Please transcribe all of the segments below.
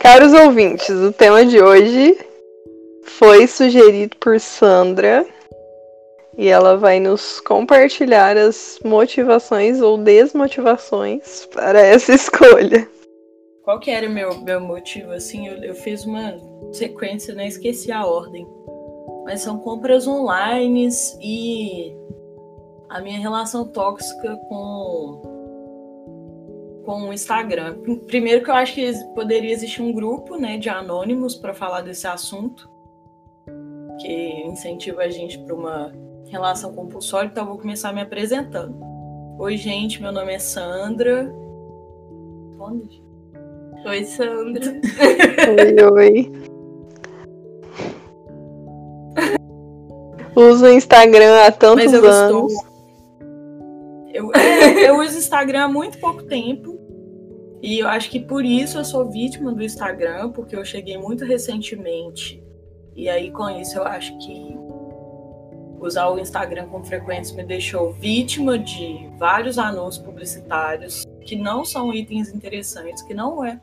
Caros ouvintes, o tema de hoje foi sugerido por Sandra e ela vai nos compartilhar as motivações ou desmotivações para essa escolha. Qual que era o meu, meu motivo? Assim, eu, eu fiz uma sequência, né? Esqueci a ordem. Mas são compras online e a minha relação tóxica com com o Instagram. Primeiro que eu acho que poderia existir um grupo, né, de anônimos para falar desse assunto, que incentiva a gente para uma relação compulsória, então eu vou começar me apresentando. Oi, gente, meu nome é Sandra. Onde? Oi, Sandra. oi, oi. Uso o Instagram há tantos Mas eu anos. Estou... Eu, eu uso Instagram há muito pouco tempo. E eu acho que por isso eu sou vítima do Instagram, porque eu cheguei muito recentemente. E aí, com isso, eu acho que usar o Instagram com frequência me deixou vítima de vários anúncios publicitários que não são itens interessantes, que não é.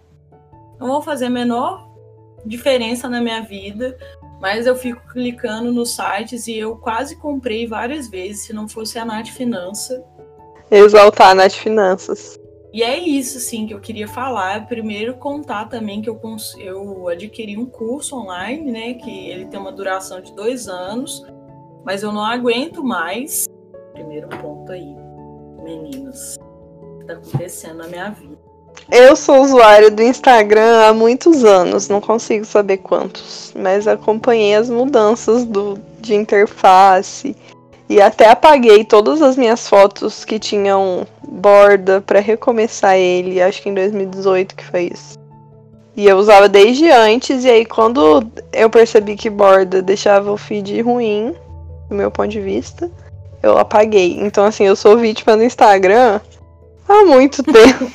Não vão fazer a menor diferença na minha vida, mas eu fico clicando nos sites e eu quase comprei várias vezes, se não fosse a Nath Finança. Exaltar a Nath Finanças. E é isso, sim, que eu queria falar. Primeiro, contar também que eu, eu adquiri um curso online, né? Que ele tem uma duração de dois anos, mas eu não aguento mais. Primeiro ponto aí, meninos, o que está acontecendo na minha vida. Eu sou usuário do Instagram há muitos anos, não consigo saber quantos, mas acompanhei as mudanças do, de interface e até apaguei todas as minhas fotos que tinham borda para recomeçar ele, acho que em 2018 que foi isso. E eu usava desde antes, e aí quando eu percebi que borda deixava o feed ruim, do meu ponto de vista, eu apaguei. Então assim, eu sou vítima do Instagram há muito tempo.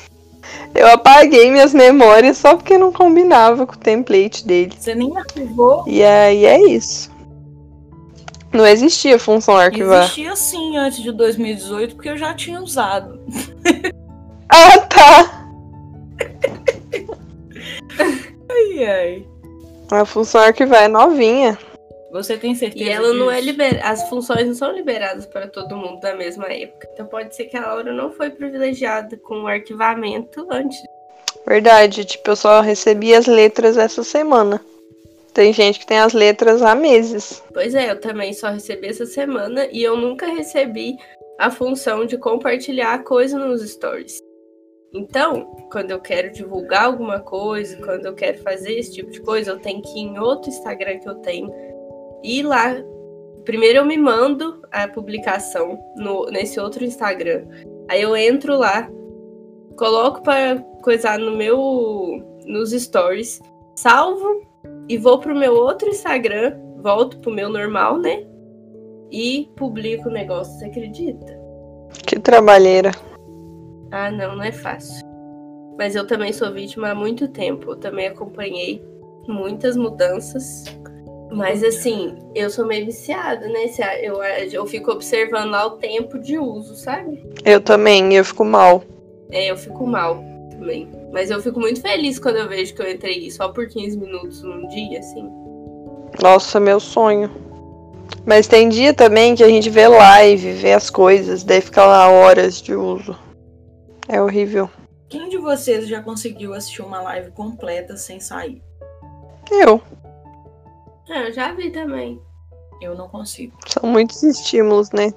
eu apaguei minhas memórias só porque não combinava com o template dele. Você nem arquivou? E aí é isso. Não existia função arquivar. Existia sim antes de 2018, porque eu já tinha usado. ah, tá! ai, ai. A função arquivar é novinha. Você tem certeza? E ela disso? não é liberada. As funções não são liberadas para todo mundo da mesma época. Então pode ser que a Laura não foi privilegiada com o arquivamento antes. Verdade, tipo, eu só recebi as letras essa semana. Tem gente que tem as letras há meses. Pois é, eu também só recebi essa semana e eu nunca recebi a função de compartilhar coisa nos stories. Então, quando eu quero divulgar alguma coisa, quando eu quero fazer esse tipo de coisa, eu tenho que ir em outro Instagram que eu tenho, ir lá. Primeiro eu me mando a publicação no, nesse outro Instagram. Aí eu entro lá, coloco para coisar no meu nos stories, salvo e vou pro meu outro Instagram, volto pro meu normal, né? E publico o negócio, você acredita? Que trabalheira. Ah, não, não é fácil. Mas eu também sou vítima há muito tempo. Eu também acompanhei muitas mudanças. Mas assim, eu sou meio viciada, né? Eu, eu fico observando lá o tempo de uso, sabe? Eu também, eu fico mal. É, eu fico mal também. Mas eu fico muito feliz quando eu vejo que eu entrei só por 15 minutos num dia, assim. Nossa, meu sonho. Mas tem dia também que a gente vê live, vê as coisas, daí fica lá horas de uso. É horrível. Quem de vocês já conseguiu assistir uma live completa sem sair? Eu. É, eu já vi também. Eu não consigo. São muitos estímulos, né?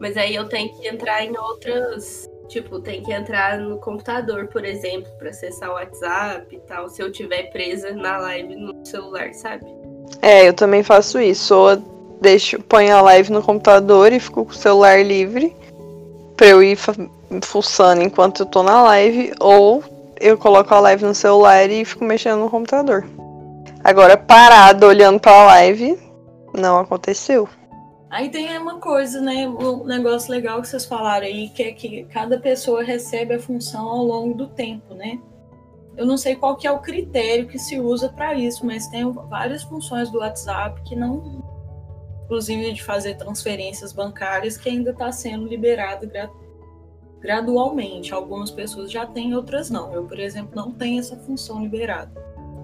Mas aí eu tenho que entrar em outras Tipo, tem que entrar no computador, por exemplo, para acessar o WhatsApp e tal, se eu tiver presa na live no celular, sabe? É, eu também faço isso. Ou deixo, ponho a live no computador e fico com o celular livre pra eu ir fuçando enquanto eu tô na live, ou eu coloco a live no celular e fico mexendo no computador. Agora, parado olhando pra live, não aconteceu. Aí tem uma coisa, né? Um negócio legal que vocês falaram aí, que é que cada pessoa recebe a função ao longo do tempo, né? Eu não sei qual que é o critério que se usa para isso, mas tem várias funções do WhatsApp que não, inclusive de fazer transferências bancárias, que ainda está sendo liberado gradualmente. Algumas pessoas já têm, outras não. Eu, por exemplo, não tenho essa função liberada.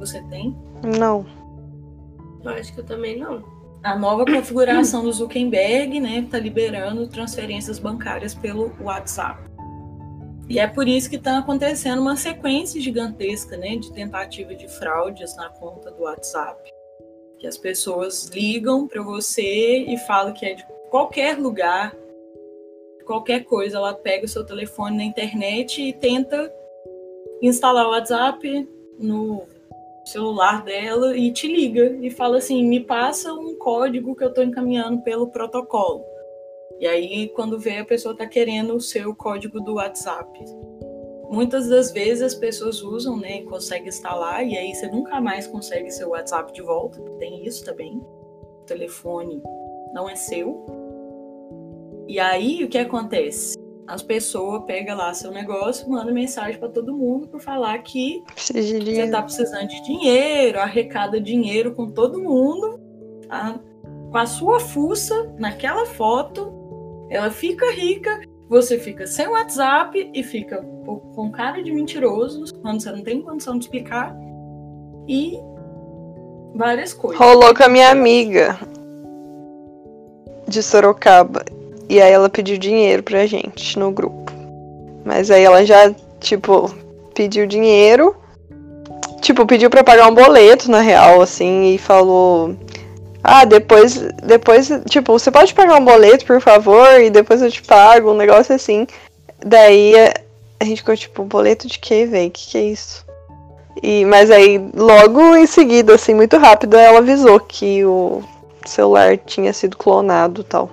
Você tem? Não. Eu acho que eu também não. A nova configuração do Zuckerberg, né, está liberando transferências bancárias pelo WhatsApp. E é por isso que está acontecendo uma sequência gigantesca, né, de tentativa de fraudes na conta do WhatsApp. Que as pessoas ligam para você e falam que é de qualquer lugar, qualquer coisa, ela pega o seu telefone na internet e tenta instalar o WhatsApp no celular dela e te liga e fala assim: me passa um código que eu estou encaminhando pelo protocolo. E aí, quando vê, a pessoa está querendo o seu código do WhatsApp. Muitas das vezes as pessoas usam, né, e conseguem instalar, e aí você nunca mais consegue seu WhatsApp de volta. Tem isso também. O telefone não é seu. E aí, o que acontece? As pessoas pegam lá seu negócio, manda mensagem para todo mundo por falar que você está precisando de dinheiro, arrecada dinheiro com todo mundo, tá? com a sua fuça naquela foto, ela fica rica, você fica sem WhatsApp e fica com cara de mentiroso quando você não tem condição de explicar e várias coisas. Rolou com a minha amiga de Sorocaba. E aí ela pediu dinheiro pra gente no grupo. Mas aí ela já, tipo, pediu dinheiro. Tipo, pediu pra pagar um boleto, na real, assim, e falou. Ah, depois, depois, tipo, você pode pagar um boleto, por favor, e depois eu te pago, um negócio assim. Daí a gente ficou, tipo, boleto de quê, velho? Que que é isso? E, mas aí, logo em seguida, assim, muito rápido, ela avisou que o celular tinha sido clonado tal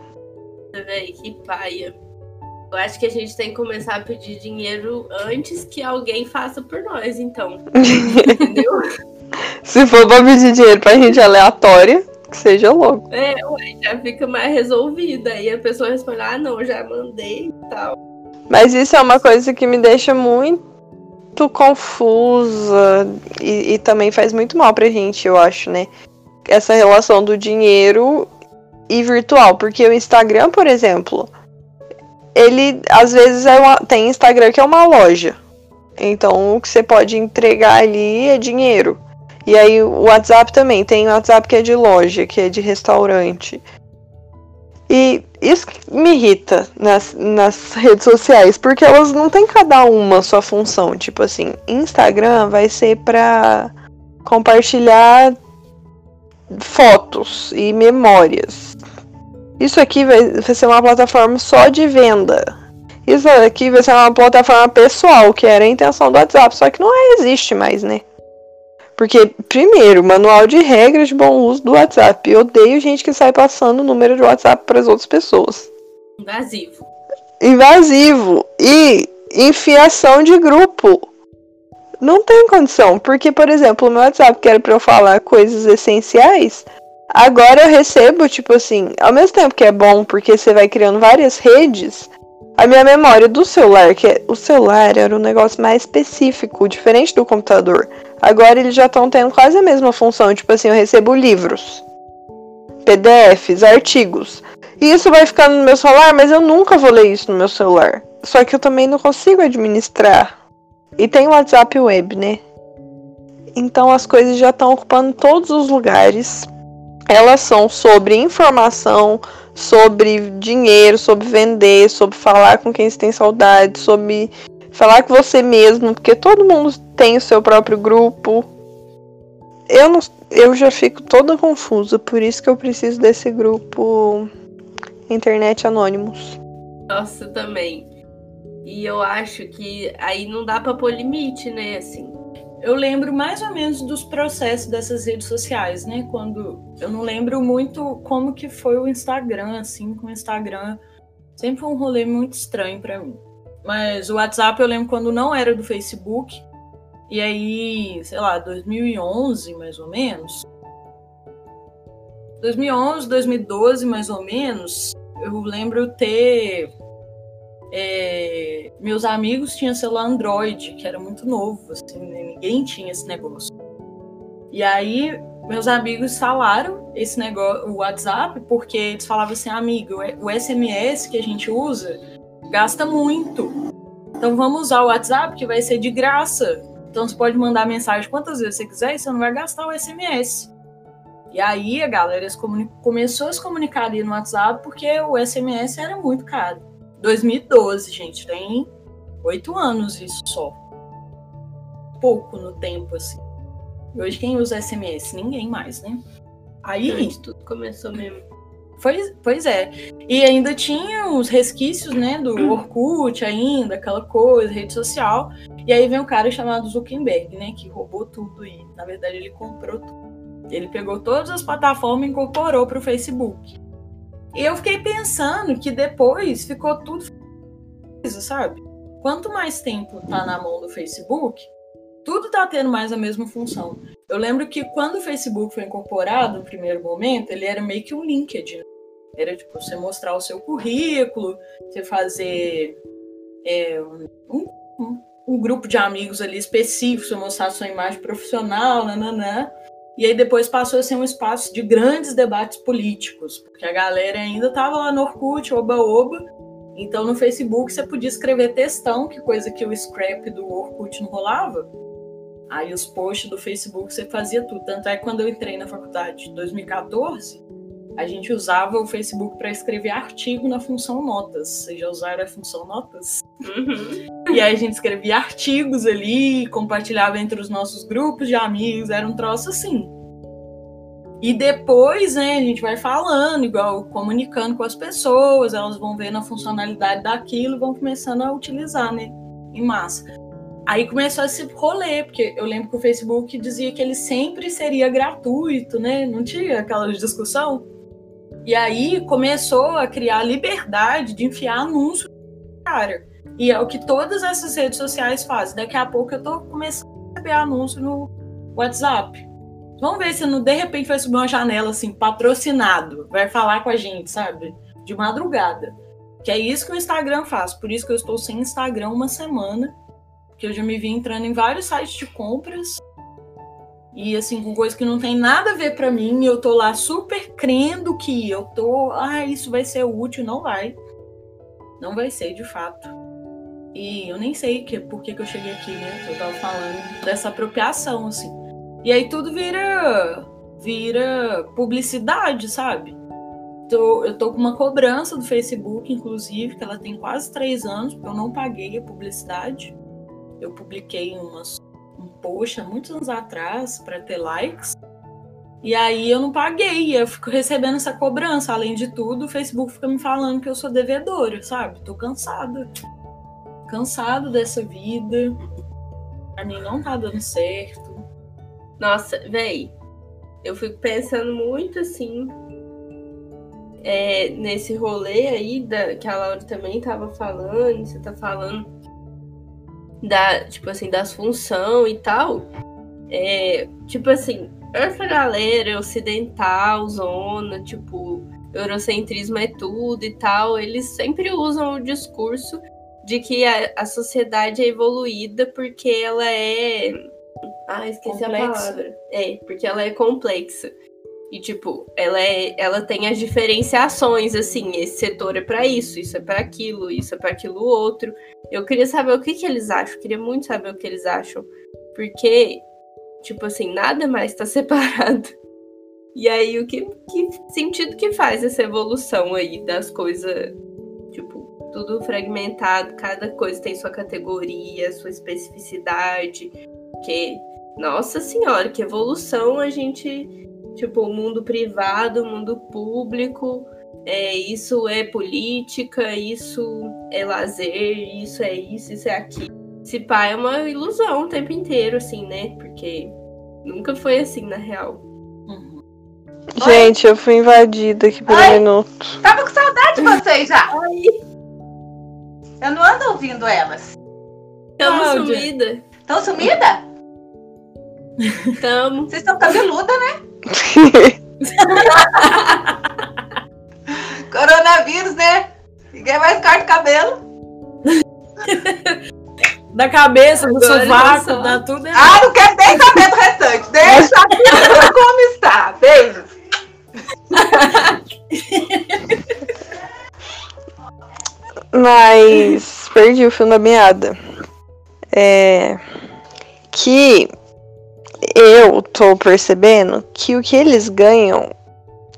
velho, que paia. Eu acho que a gente tem que começar a pedir dinheiro antes que alguém faça por nós, então. Entendeu? Se for pra pedir dinheiro pra gente aleatória, que seja logo. É, ué, já fica mais resolvida. Aí a pessoa responde, ah, não, já mandei e tal. Mas isso é uma coisa que me deixa muito confusa e, e também faz muito mal pra gente, eu acho, né? Essa relação do dinheiro e virtual, porque o Instagram, por exemplo, ele às vezes é uma, tem Instagram que é uma loja. Então o que você pode entregar ali é dinheiro. E aí o WhatsApp também, tem WhatsApp que é de loja, que é de restaurante. E isso me irrita nas, nas redes sociais, porque elas não têm cada uma sua função. Tipo assim, Instagram vai ser pra compartilhar fotos e memórias. Isso aqui vai, vai ser uma plataforma só de venda. Isso aqui vai ser uma plataforma pessoal, que era a intenção do WhatsApp, só que não existe mais, né? Porque, primeiro, manual de regras de bom uso do WhatsApp. Eu odeio gente que sai passando o número de WhatsApp para as outras pessoas. Invasivo. Invasivo. E enfiação de grupo. Não tem condição, porque, por exemplo, o meu WhatsApp, que era pra eu falar coisas essenciais, agora eu recebo, tipo assim, ao mesmo tempo que é bom, porque você vai criando várias redes, a minha memória do celular, que é, o celular era um negócio mais específico, diferente do computador. Agora eles já estão tendo quase a mesma função, tipo assim, eu recebo livros, PDFs, artigos. E isso vai ficando no meu celular, mas eu nunca vou ler isso no meu celular. Só que eu também não consigo administrar e tem o WhatsApp Web, né? Então as coisas já estão ocupando todos os lugares. Elas são sobre informação, sobre dinheiro, sobre vender, sobre falar com quem você tem saudade, sobre falar com você mesmo, porque todo mundo tem o seu próprio grupo. Eu, não, eu já fico toda confusa, por isso que eu preciso desse grupo Internet Anônimos. Nossa, também. E eu acho que aí não dá para pôr limite, né? Assim. Eu lembro mais ou menos dos processos dessas redes sociais, né? Quando eu não lembro muito como que foi o Instagram, assim, com o Instagram sempre foi um rolê muito estranho para mim. Mas o WhatsApp eu lembro quando não era do Facebook. E aí, sei lá, 2011 mais ou menos. 2011, 2012 mais ou menos, eu lembro ter é, meus amigos tinham celular Android, que era muito novo, assim, né? ninguém tinha esse negócio. E aí, meus amigos instalaram esse negócio, o WhatsApp, porque eles falavam assim, amigo, o SMS que a gente usa gasta muito. Então vamos usar o WhatsApp, que vai ser de graça. Então você pode mandar mensagem quantas vezes você quiser e você não vai gastar o SMS. E aí a galera começou a se comunicar ali no WhatsApp porque o SMS era muito caro. 2012, gente, tem oito anos isso só. Pouco no tempo, assim. E hoje quem usa SMS? Ninguém mais, né? Aí. tudo começou mesmo. Pois, pois é. E ainda tinha os resquícios, né, do Orkut ainda, aquela coisa, rede social. E aí vem um cara chamado Zuckerberg, né, que roubou tudo e, na verdade, ele comprou tudo. Ele pegou todas as plataformas e incorporou para o Facebook. Eu fiquei pensando que depois ficou tudo, sabe? Quanto mais tempo tá na mão do Facebook, tudo tá tendo mais a mesma função. Eu lembro que quando o Facebook foi incorporado, no primeiro momento, ele era meio que um LinkedIn. Era tipo você mostrar o seu currículo, você fazer é, um, um, um, grupo de amigos ali específico, você mostrar sua imagem profissional, nananã. E aí depois passou a ser um espaço de grandes debates políticos, porque a galera ainda estava lá no Orkut, oba-oba. Então no Facebook você podia escrever textão, que coisa que o scrap do Orkut não rolava. Aí os posts do Facebook você fazia tudo. Tanto é que quando eu entrei na faculdade em 2014, a gente usava o Facebook para escrever artigo na função notas. Vocês já usaram a função notas? Uhum. E aí a gente escrevia artigos ali, compartilhava entre os nossos grupos de amigos, era um troço assim. E depois, né, a gente vai falando, igual comunicando com as pessoas, elas vão vendo a funcionalidade daquilo, vão começando a utilizar, né, em massa. Aí começou esse rolê, porque eu lembro que o Facebook dizia que ele sempre seria gratuito, né? Não tinha aquela discussão. E aí começou a criar a liberdade de enfiar anúncio cara. E é o que todas essas redes sociais fazem. Daqui a pouco eu tô começando a receber anúncio no WhatsApp. Vamos ver se no, de repente vai subir uma janela assim, patrocinado, vai falar com a gente, sabe? De madrugada. Que é isso que o Instagram faz. Por isso que eu estou sem Instagram uma semana. Que eu já me vi entrando em vários sites de compras e assim, com coisa que não tem nada a ver para mim, eu tô lá super crendo que eu tô, ah, isso vai ser útil, não vai. Não vai ser, de fato. E eu nem sei que, por que, que eu cheguei aqui, né? Eu tava falando dessa apropriação, assim. E aí tudo vira vira publicidade, sabe? Tô, eu tô com uma cobrança do Facebook, inclusive, que ela tem quase três anos, porque eu não paguei a publicidade. Eu publiquei umas post há muitos anos atrás para ter likes. E aí eu não paguei, eu fico recebendo essa cobrança. Além de tudo, o Facebook fica me falando que eu sou devedora, sabe? Tô cansada. Cansado dessa vida. Pra mim não tá dando certo. Nossa, véi, eu fico pensando muito assim. É, nesse rolê aí da, que a Laura também tava falando, você tá falando da, tipo assim, das funções e tal, é, tipo assim, essa galera ocidental, zona, tipo, eurocentrismo é tudo e tal, eles sempre usam o discurso de que a, a sociedade é evoluída porque ela é. Ah, esqueci complexa. a palavra. É, porque ela é complexa. E, tipo, ela, é, ela tem as diferenciações, assim, esse setor é para isso, isso é para aquilo, isso é para aquilo outro. Eu queria saber o que, que eles acham, queria muito saber o que eles acham. Porque, tipo assim, nada mais tá separado. E aí, o que, que sentido que faz essa evolução aí das coisas, tipo, tudo fragmentado, cada coisa tem sua categoria, sua especificidade, que, nossa senhora, que evolução a gente Tipo, o mundo privado, o mundo público, é, isso é política, isso é lazer, isso é isso, isso é aquilo. Esse pai é uma ilusão o tempo inteiro, assim, né? Porque nunca foi assim, na real. Uhum. Gente, eu fui invadida aqui por Oi. um minuto. Tava com saudade de vocês já. Oi. Eu não ando ouvindo elas. Tamo sumida. Tão sumida? Tamo. Vocês estão cabeluda, né? Coronavírus, né? Ninguém mais corta o cabelo. da cabeça, do sovaco, dá tudo. Ah, não quero nem saber do restante. Deixa a vida como está. Beijos. Mas perdi o fio da meada. É... que eu tô percebendo que o que eles ganham,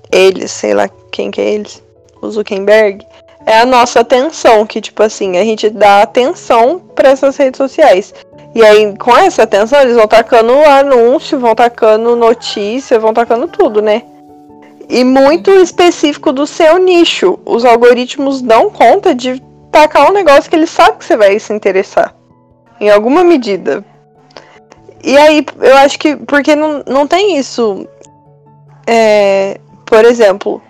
eles, sei lá quem que é eles, o Zuckerberg, é a nossa atenção, que tipo assim, a gente dá atenção para essas redes sociais. E aí, com essa atenção, eles vão tacando anúncio, vão tacando notícia, vão tacando tudo, né? E muito específico do seu nicho. Os algoritmos dão conta de tacar um negócio que eles sabem que você vai se interessar. Em alguma medida. E aí, eu acho que. Porque não, não tem isso. É, por exemplo,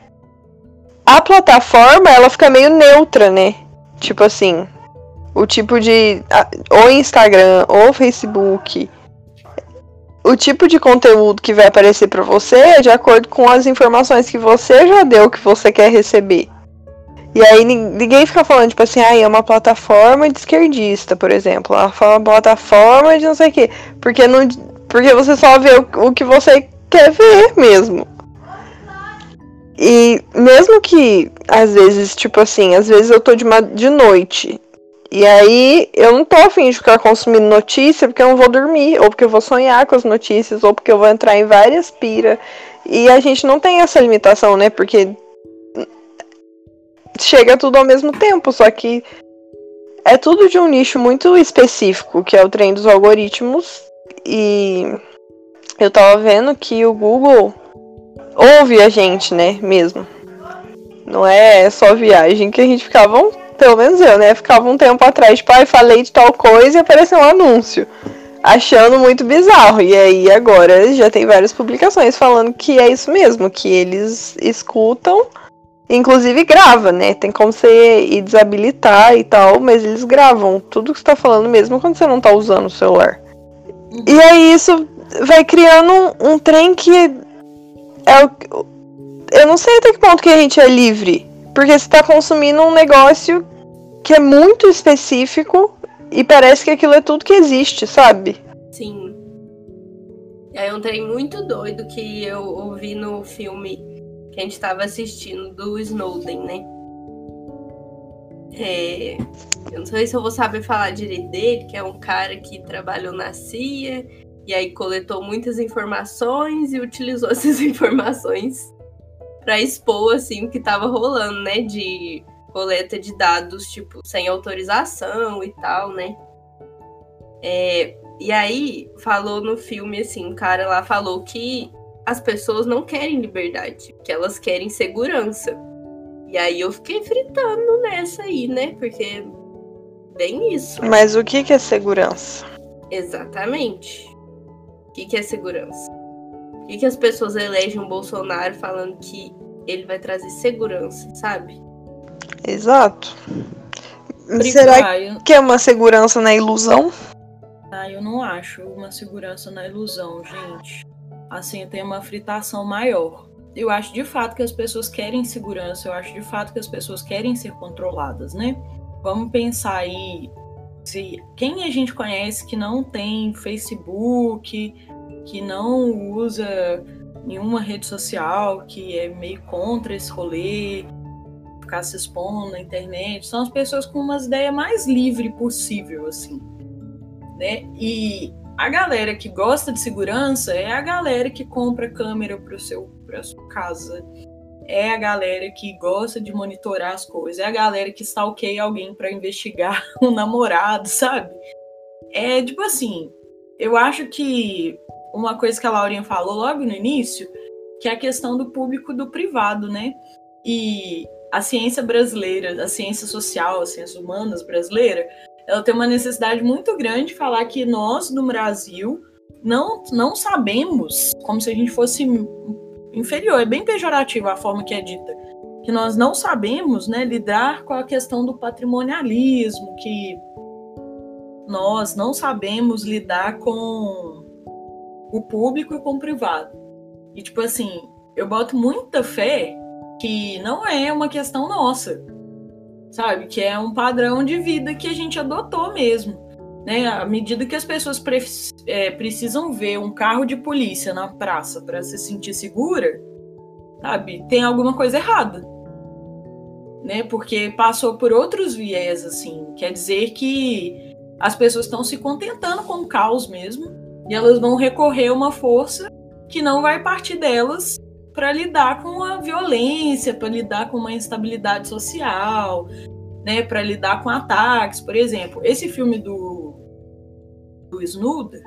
a plataforma ela fica meio neutra, né? Tipo assim, o tipo de. Ou Instagram, ou Facebook. O tipo de conteúdo que vai aparecer para você é de acordo com as informações que você já deu que você quer receber. E aí ninguém fica falando, tipo assim, ah, é uma plataforma de esquerdista, por exemplo. Ela fala plataforma de não sei o quê. Porque, não, porque você só vê o, o que você quer ver mesmo. E mesmo que, às vezes, tipo assim, às vezes eu tô de, uma, de noite. E aí eu não tô afim de ficar consumindo notícia porque eu não vou dormir, ou porque eu vou sonhar com as notícias, ou porque eu vou entrar em várias pira. E a gente não tem essa limitação, né? Porque chega tudo ao mesmo tempo, só que é tudo de um nicho muito específico, que é o trem dos algoritmos. E eu tava vendo que o Google ouve a gente, né, mesmo. Não é só viagem que a gente ficava, pelo menos eu, né, ficava um tempo atrás, tipo, ai, falei de tal coisa e apareceu um anúncio. Achando muito bizarro. E aí agora já tem várias publicações falando que é isso mesmo, que eles escutam, inclusive grava, né? Tem como você ir desabilitar e tal, mas eles gravam tudo que você tá falando mesmo quando você não tá usando o celular. E aí isso vai criando um, um trem que é o, eu não sei até que ponto que a gente é livre. Porque você tá consumindo um negócio que é muito específico e parece que aquilo é tudo que existe, sabe? Sim. É um trem muito doido que eu ouvi no filme que a gente tava assistindo do Snowden, né? É, eu não sei se eu vou saber falar direito dele, que é um cara que trabalhou na CIA e aí coletou muitas informações e utilizou essas informações para expor assim o que estava rolando, né, de coleta de dados tipo sem autorização e tal, né? É, e aí falou no filme assim, um cara lá falou que as pessoas não querem liberdade, que elas querem segurança. E aí eu fiquei fritando nessa aí, né? Porque bem isso. Mas o que, que é segurança? Exatamente que, que é segurança? Por que, que as pessoas elegem o Bolsonaro falando que ele vai trazer segurança, sabe? Exato. Será que é uma segurança na ilusão? Ah, eu não acho uma segurança na ilusão, gente. Assim, tem uma fritação maior. Eu acho de fato que as pessoas querem segurança, eu acho de fato que as pessoas querem ser controladas, né? Vamos pensar aí se quem a gente conhece que não tem Facebook, que não usa nenhuma rede social, que é meio contra esse rolê, ficar se expondo na internet, são as pessoas com umas ideias mais livre possível, assim, né? E a galera que gosta de segurança é a galera que compra câmera para sua casa, é a galera que gosta de monitorar as coisas, é a galera que stalkeia alguém para investigar um namorado, sabe? É tipo assim, eu acho que uma coisa que a Laurinha falou logo no início, que é a questão do público do privado, né? E a ciência brasileira, a ciência social, as ciências humanas brasileira, ela tem uma necessidade muito grande de falar que nós, no Brasil, não, não sabemos, como se a gente fosse inferior, é bem pejorativo a forma que é dita, que nós não sabemos né, lidar com a questão do patrimonialismo, que nós não sabemos lidar com o público e com o privado. E, tipo assim, eu boto muita fé que não é uma questão nossa, sabe? Que é um padrão de vida que a gente adotou mesmo. Né? À medida que as pessoas pre é, precisam ver um carro de polícia na praça para se sentir segura, sabe? Tem alguma coisa errada. Né? Porque passou por outros viés, assim. Quer dizer que as pessoas estão se contentando com o caos mesmo E elas vão recorrer a uma força que não vai partir delas para lidar com a violência, para lidar com uma instabilidade social, né, para lidar com ataques, por exemplo. Esse filme do, do Snooder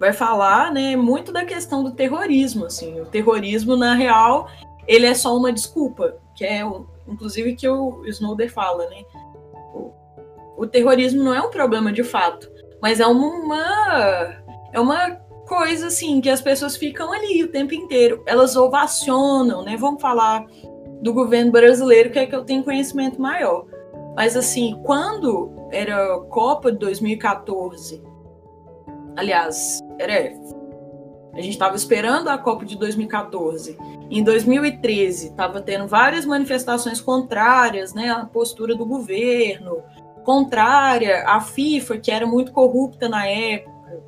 vai falar, né, muito da questão do terrorismo, assim. O terrorismo na real, ele é só uma desculpa, que é inclusive que o Snowden fala, né? O, o terrorismo não é um problema de fato, mas é uma é uma coisa assim que as pessoas ficam ali o tempo inteiro, elas ovacionam, né? Vamos falar do governo brasileiro, que é que eu tenho conhecimento maior. Mas assim, quando era Copa de 2014, aliás, era a gente estava esperando a Copa de 2014. Em 2013, estava tendo várias manifestações contrárias né, à postura do governo, contrária à FIFA, que era muito corrupta na época,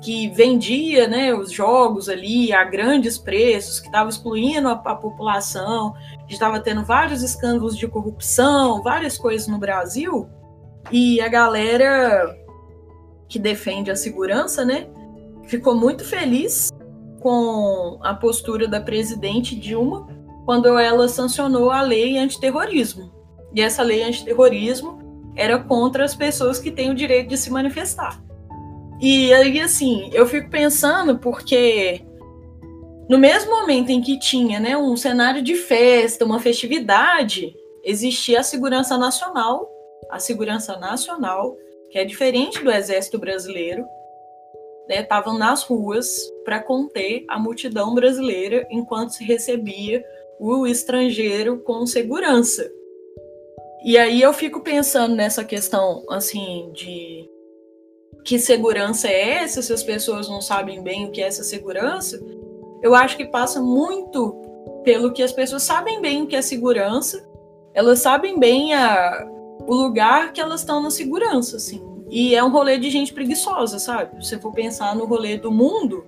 que vendia né, os jogos ali a grandes preços, que estava excluindo a, a população, estava tendo vários escândalos de corrupção, várias coisas no Brasil, e a galera que defende a segurança, né, ficou muito feliz com a postura da presidente Dilma quando ela sancionou a lei antiterrorismo. E essa lei antiterrorismo era contra as pessoas que têm o direito de se manifestar. E aí, assim, eu fico pensando porque no mesmo momento em que tinha né, um cenário de festa, uma festividade, existia a segurança nacional, a segurança nacional, que é diferente do exército brasileiro, estavam né, nas ruas para conter a multidão brasileira enquanto se recebia o estrangeiro com segurança. E aí eu fico pensando nessa questão assim de que segurança é essa se as pessoas não sabem bem o que é essa segurança. Eu acho que passa muito pelo que as pessoas sabem bem o que é segurança, elas sabem bem a, o lugar que elas estão na segurança, assim. E é um rolê de gente preguiçosa, sabe? Se for pensar no rolê do mundo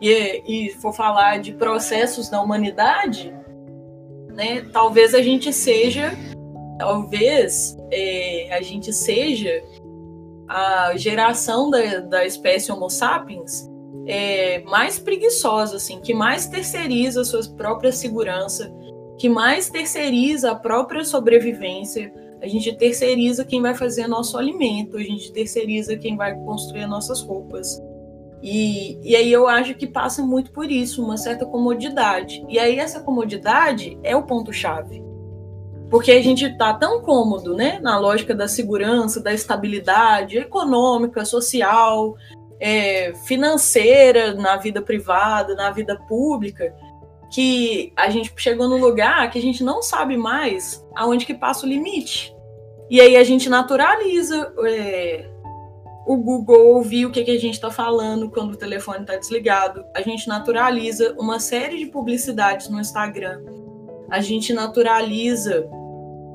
e, e for falar de processos da humanidade, né? Talvez a gente seja, talvez é, a gente seja a geração da, da espécie Homo sapiens é, mais preguiçosa, assim, que mais terceiriza a sua própria segurança, que mais terceiriza a própria sobrevivência, a gente terceiriza quem vai fazer nosso alimento, a gente terceiriza quem vai construir nossas roupas. E, e aí eu acho que passa muito por isso, uma certa comodidade. E aí essa comodidade é o ponto-chave. Porque a gente está tão cômodo, né, na lógica da segurança, da estabilidade econômica, social, é, financeira, na vida privada, na vida pública, que a gente chegou num lugar que a gente não sabe mais aonde que passa o limite. E aí a gente naturaliza é, o Google ouvir o que, que a gente está falando quando o telefone está desligado. A gente naturaliza uma série de publicidades no Instagram. A gente naturaliza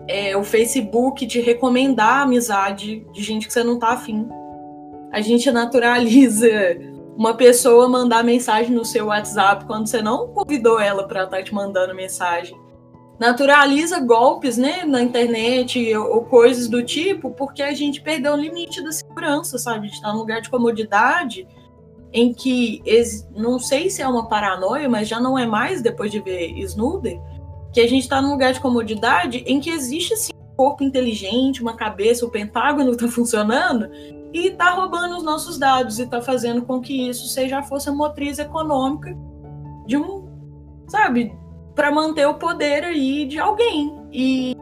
é, o Facebook te recomendar amizade de gente que você não tá afim. A gente naturaliza uma pessoa mandar mensagem no seu WhatsApp quando você não convidou ela para estar tá te mandando mensagem. Naturaliza golpes né, na internet ou, ou, coisas do tipo, porque a gente perdeu o limite da segurança, sabe? A gente está num lugar de comodidade em que, não sei se é uma paranoia, mas já não é mais depois de ver Snooder, que a gente está num lugar de comodidade em que existe sim, corpo inteligente, uma cabeça, o pentágono está funcionando, e está roubando os nossos dados e está fazendo com que isso seja a força motriz econômica de um, sabe, para manter o poder aí de alguém. E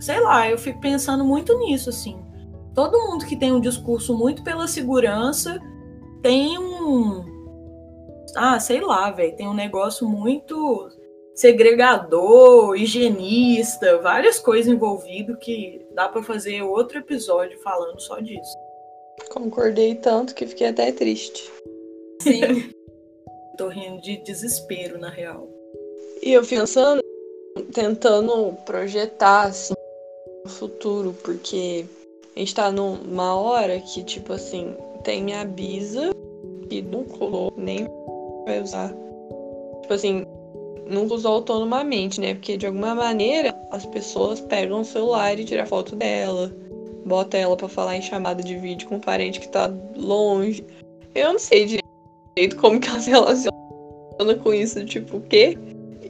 sei lá, eu fico pensando muito nisso assim. Todo mundo que tem um discurso muito pela segurança tem um ah, sei lá, velho, tem um negócio muito segregador, higienista, várias coisas envolvidas que dá para fazer outro episódio falando só disso. Concordei tanto que fiquei até triste. Sim. Tô rindo de desespero, na real. E eu pensando, tentando projetar, assim, o futuro, porque a gente tá numa hora que, tipo assim, tem minha bisa que não colou, nem vai usar. Tipo assim, nunca usou autonomamente, né? Porque de alguma maneira as pessoas pegam o celular e tiram foto dela bota ela para falar em chamada de vídeo com um parente que tá longe. Eu não sei direito como que ela se relaciona com isso, tipo, o quê?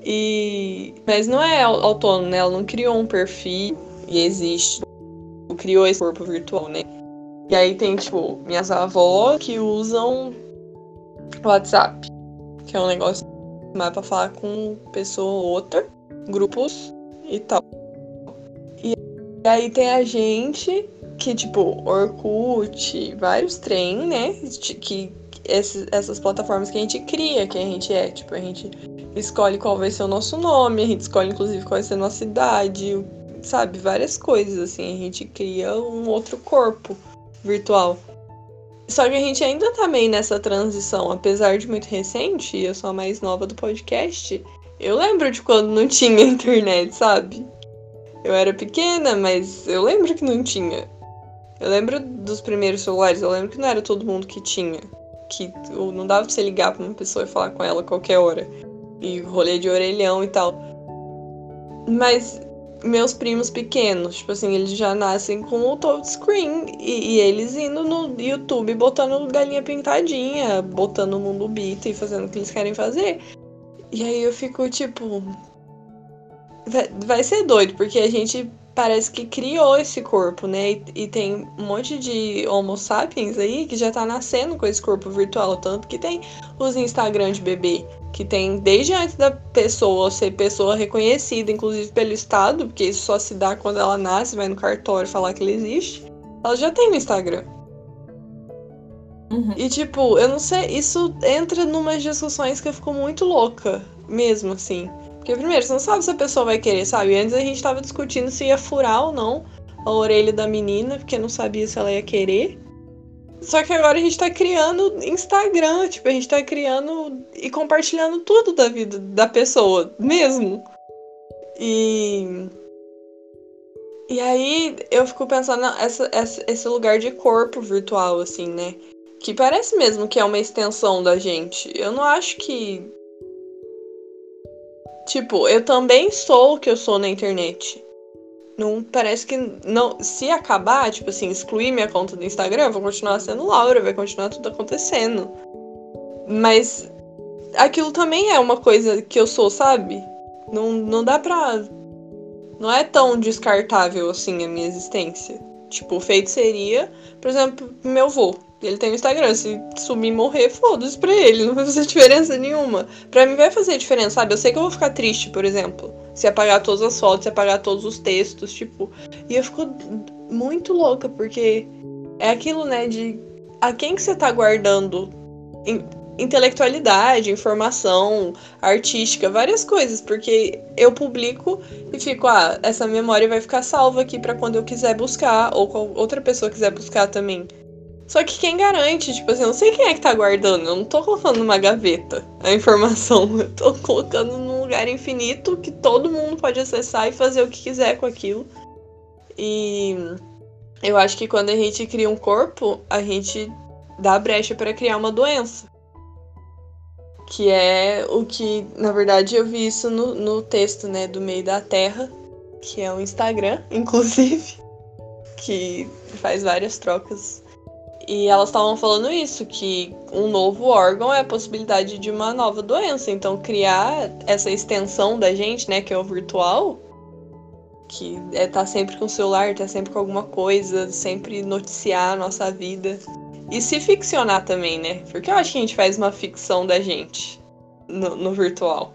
E... Mas não é autônomo, né? Ela não criou um perfil e existe. Criou esse corpo virtual, né? E aí tem, tipo, minhas avós que usam WhatsApp, que é um negócio pra falar com pessoa ou outra, grupos e tal. E aí tem a gente que, tipo, Orkut, vários trem, né? Que esses, essas plataformas que a gente cria, que a gente é. Tipo, a gente escolhe qual vai ser o nosso nome, a gente escolhe, inclusive, qual vai ser a nossa idade, sabe? Várias coisas, assim. A gente cria um outro corpo virtual. Só que a gente ainda tá meio nessa transição, apesar de muito recente, eu sou a mais nova do podcast. Eu lembro de quando não tinha internet, sabe? Eu era pequena, mas eu lembro que não tinha. Eu lembro dos primeiros celulares, eu lembro que não era todo mundo que tinha. Que não dava pra você ligar pra uma pessoa e falar com ela qualquer hora. E rolê de orelhão e tal. Mas meus primos pequenos, tipo assim, eles já nascem com o touchscreen e, e eles indo no YouTube botando galinha pintadinha, botando o mundo bita e fazendo o que eles querem fazer. E aí eu fico tipo. Vai, vai ser doido, porque a gente parece que criou esse corpo, né? E, e, tem um monte de Homo sapiens aí que já tá nascendo com esse corpo virtual. Tanto que tem os Instagram de bebê, que tem desde antes da pessoa ser pessoa reconhecida, inclusive pelo Estado, porque isso só se dá quando ela nasce, vai no cartório falar que ele existe. Ela já tem no Instagram. Uhum. E tipo, eu não sei, isso entra numas discussões que eu fico muito louca, mesmo assim. Porque, primeiro, você não sabe se a pessoa vai querer, sabe? Antes a gente tava discutindo se ia furar ou não a orelha da menina, porque não sabia se ela ia querer. Só que agora a gente tá criando Instagram, tipo, a gente tá criando e compartilhando tudo da vida da pessoa, mesmo. E. E aí eu fico pensando essa, essa, esse lugar de corpo virtual, assim, né? Que parece mesmo que é uma extensão da gente. Eu não acho que Tipo, eu também sou o que eu sou na internet. Não parece que não, se acabar, tipo assim, excluir minha conta do Instagram, eu vou continuar sendo Laura, vai continuar tudo acontecendo. Mas aquilo também é uma coisa que eu sou, sabe? Não, não dá pra. Não é tão descartável assim a minha existência. Tipo, feito seria, por exemplo, meu avô. Ele tem o Instagram. Se sumir morrer, foda-se pra ele. Não vai fazer diferença nenhuma. Pra mim vai fazer diferença, sabe? Eu sei que eu vou ficar triste, por exemplo. Se apagar todas as fotos, se apagar todos os textos, tipo. E eu fico muito louca, porque é aquilo, né, de a quem que você tá guardando intelectualidade, informação artística, várias coisas, porque eu publico e fico, ah, essa memória vai ficar salva aqui para quando eu quiser buscar ou outra pessoa quiser buscar também. Só que quem garante, tipo assim, eu não sei quem é que tá guardando, eu não tô colocando numa gaveta a informação, eu tô colocando num lugar infinito que todo mundo pode acessar e fazer o que quiser com aquilo. E eu acho que quando a gente cria um corpo, a gente dá brecha para criar uma doença. Que é o que, na verdade, eu vi isso no, no texto, né, do meio da Terra, que é o Instagram, inclusive, que faz várias trocas e elas estavam falando isso, que um novo órgão é a possibilidade de uma nova doença. Então, criar essa extensão da gente, né, que é o virtual, que é estar tá sempre com o celular, estar tá sempre com alguma coisa, sempre noticiar a nossa vida. E se ficcionar também, né? Porque eu acho que a gente faz uma ficção da gente no, no virtual.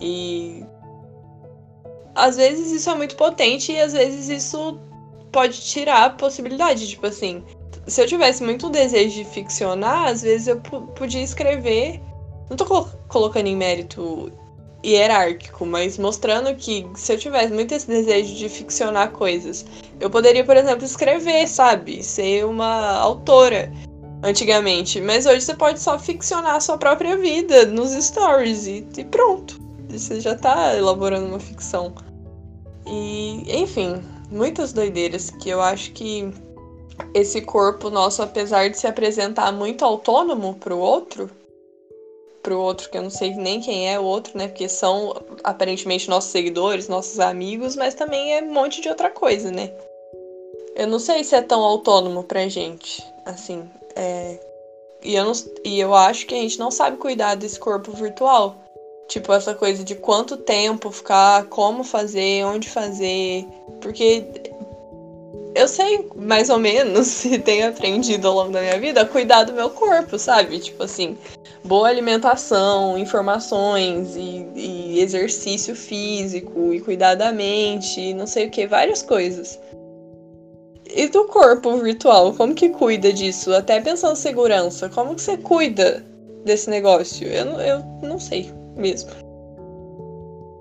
E. Às vezes isso é muito potente e às vezes isso pode tirar a possibilidade. Tipo assim, se eu tivesse muito desejo de ficcionar, às vezes eu podia escrever. Não tô colo colocando em mérito hierárquico, mas mostrando que se eu tivesse muito esse desejo de ficcionar coisas, eu poderia, por exemplo, escrever, sabe? Ser uma autora antigamente. Mas hoje você pode só ficcionar a sua própria vida nos stories e, e pronto. Você já tá elaborando uma ficção. E, enfim, muitas doideiras que eu acho que esse corpo nosso, apesar de se apresentar muito autônomo para o outro, para o outro que eu não sei nem quem é o outro, né? Porque são aparentemente nossos seguidores, nossos amigos, mas também é um monte de outra coisa, né? Eu não sei se é tão autônomo pra gente, assim, é... E eu, não, e eu acho que a gente não sabe cuidar desse corpo virtual. Tipo, essa coisa de quanto tempo ficar, como fazer, onde fazer. Porque eu sei mais ou menos, e tenho aprendido ao longo da minha vida, cuidar do meu corpo, sabe? Tipo assim, boa alimentação, informações e, e exercício físico e cuidar da mente, não sei o que, várias coisas. E do corpo virtual, como que cuida disso? Até pensando em segurança, como que você cuida desse negócio? Eu, eu não sei mesmo.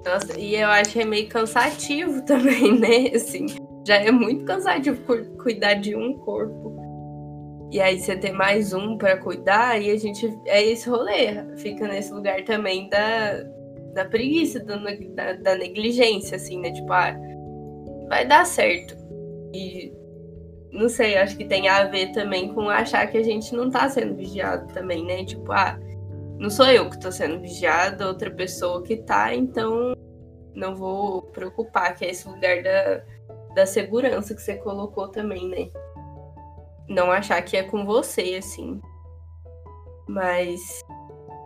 Nossa, e eu acho que é meio cansativo também, né? Assim, já é muito cansativo cuidar de um corpo. E aí você tem mais um para cuidar e a gente é esse rolê, fica nesse lugar também da, da preguiça, da, da, da negligência, assim, né? Tipo, ah, vai dar certo. E não sei, acho que tem a ver também com achar que a gente não tá sendo vigiado também, né? Tipo, ah, não sou eu que tô sendo vigiada, outra pessoa que tá, então não vou preocupar, que é esse lugar da, da segurança que você colocou também, né? Não achar que é com você, assim. Mas,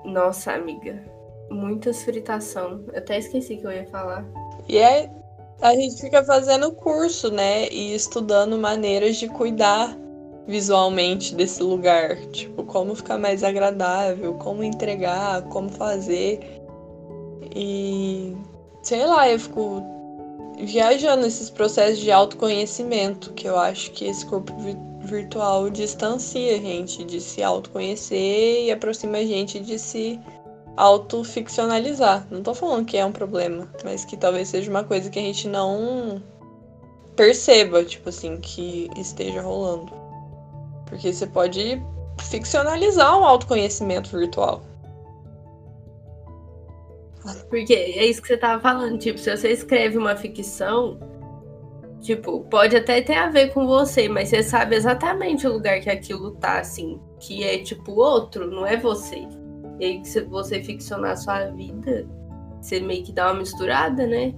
nossa, amiga, muitas fritação. Eu até esqueci que eu ia falar. E é a gente fica fazendo curso, né? E estudando maneiras de cuidar visualmente desse lugar. Tipo, como ficar mais agradável, como entregar, como fazer. E sei lá, eu fico viajando nesses processos de autoconhecimento, que eu acho que esse corpo virtual distancia a gente de se autoconhecer e aproxima a gente de se autoficcionalizar. Não tô falando que é um problema, mas que talvez seja uma coisa que a gente não perceba, tipo assim, que esteja rolando. Porque você pode ficcionalizar um autoconhecimento virtual. Porque é isso que você tava falando, tipo, se você escreve uma ficção, tipo, pode até ter a ver com você, mas você sabe exatamente o lugar que aquilo tá, assim, que é tipo outro, não é você. E aí, se você ficcionar a sua vida, você meio que dá uma misturada, né?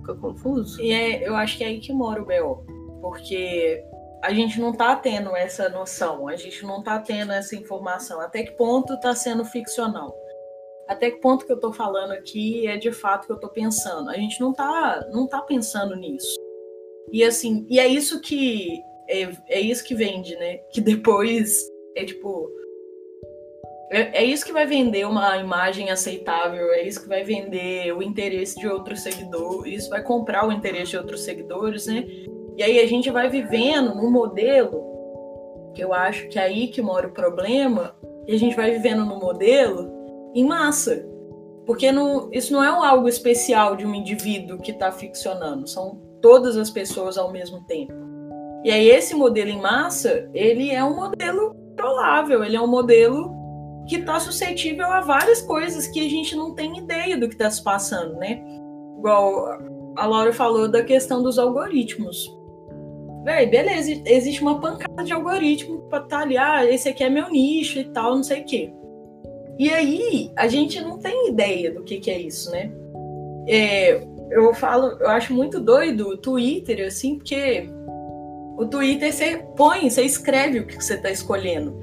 Fica confuso. E é, eu acho que é aí que mora o B.O. Porque a gente não tá tendo essa noção, a gente não tá tendo essa informação. Até que ponto tá sendo ficcional? Até que ponto que eu tô falando aqui é de fato que eu tô pensando? A gente não tá, não tá pensando nisso. E assim, e é isso que é, é isso que vende, né? Que depois é tipo é, é, isso que vai vender uma imagem aceitável, é isso que vai vender o interesse de outros seguidores, isso vai comprar o interesse de outros seguidores, né? E aí a gente vai vivendo no modelo, que eu acho que é aí que mora o problema, e a gente vai vivendo no modelo em massa. Porque não, isso não é algo especial de um indivíduo que está ficcionando, são todas as pessoas ao mesmo tempo. E aí esse modelo em massa, ele é um modelo prolável, ele é um modelo que está suscetível a várias coisas que a gente não tem ideia do que está se passando, né? Igual a Laura falou da questão dos algoritmos. Véi, beleza, existe uma pancada de algoritmo para estar tá ah, esse aqui é meu nicho e tal, não sei o quê. E aí, a gente não tem ideia do que, que é isso, né? É, eu falo, eu acho muito doido o Twitter, assim, porque o Twitter você põe, você escreve o que você está escolhendo.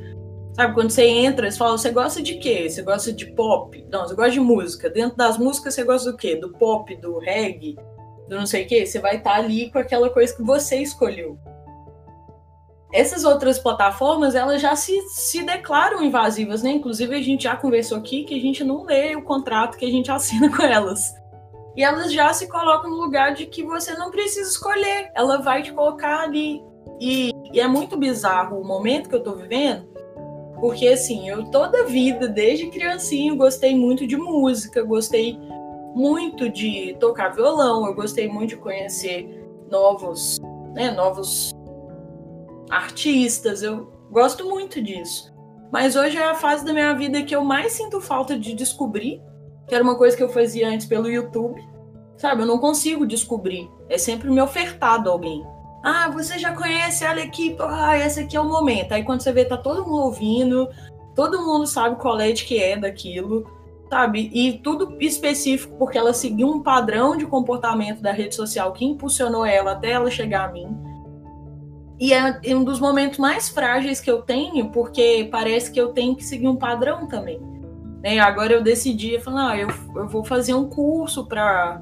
Sabe, quando você entra, eles falam, você gosta de quê? Você gosta de pop? Não, você gosta de música. Dentro das músicas, você gosta do quê? Do pop, do reggae, do não sei o quê? Você vai estar tá ali com aquela coisa que você escolheu. Essas outras plataformas, elas já se, se declaram invasivas, né? Inclusive, a gente já conversou aqui que a gente não lê o contrato que a gente assina com elas. E elas já se colocam no lugar de que você não precisa escolher. Ela vai te colocar ali. E, e é muito bizarro o momento que eu tô vivendo, porque assim, eu toda vida, desde criancinho, gostei muito de música, gostei muito de tocar violão, eu gostei muito de conhecer novos, né, novos artistas, eu gosto muito disso. Mas hoje é a fase da minha vida que eu mais sinto falta de descobrir, que era uma coisa que eu fazia antes pelo YouTube. Sabe, eu não consigo descobrir. É sempre me ofertado alguém. Ah, você já conhece, olha aqui, ah, esse aqui é o momento. Aí quando você vê, tá todo mundo ouvindo, todo mundo sabe qual é de que é daquilo, sabe? E tudo específico porque ela seguiu um padrão de comportamento da rede social que impulsionou ela até ela chegar a mim. E é um dos momentos mais frágeis que eu tenho, porque parece que eu tenho que seguir um padrão também. Né? Agora eu decidi, eu falei, ah, eu, eu vou fazer um curso para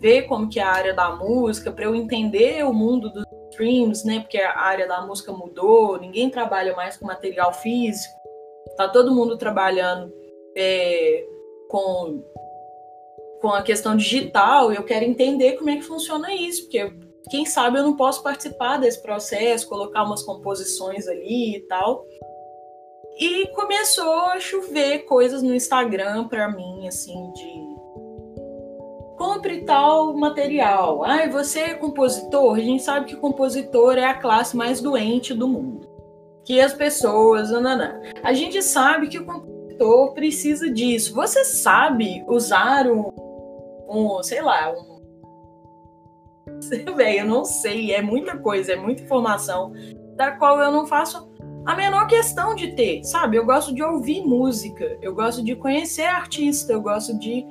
ver como que é a área da música, para eu entender o mundo dos streams, né? Porque a área da música mudou, ninguém trabalha mais com material físico, tá todo mundo trabalhando é, com com a questão digital, eu quero entender como é que funciona isso, porque quem sabe eu não posso participar desse processo, colocar umas composições ali e tal. E começou a chover coisas no Instagram para mim, assim, de compre tal material. Ai, você é compositor? A gente sabe que compositor é a classe mais doente do mundo. Que as pessoas, nananã. A gente sabe que o compositor precisa disso. Você sabe usar um, um sei lá, um Velho, eu não sei, é muita coisa, é muita informação da qual eu não faço a menor questão de ter, sabe? Eu gosto de ouvir música, eu gosto de conhecer artista, eu gosto de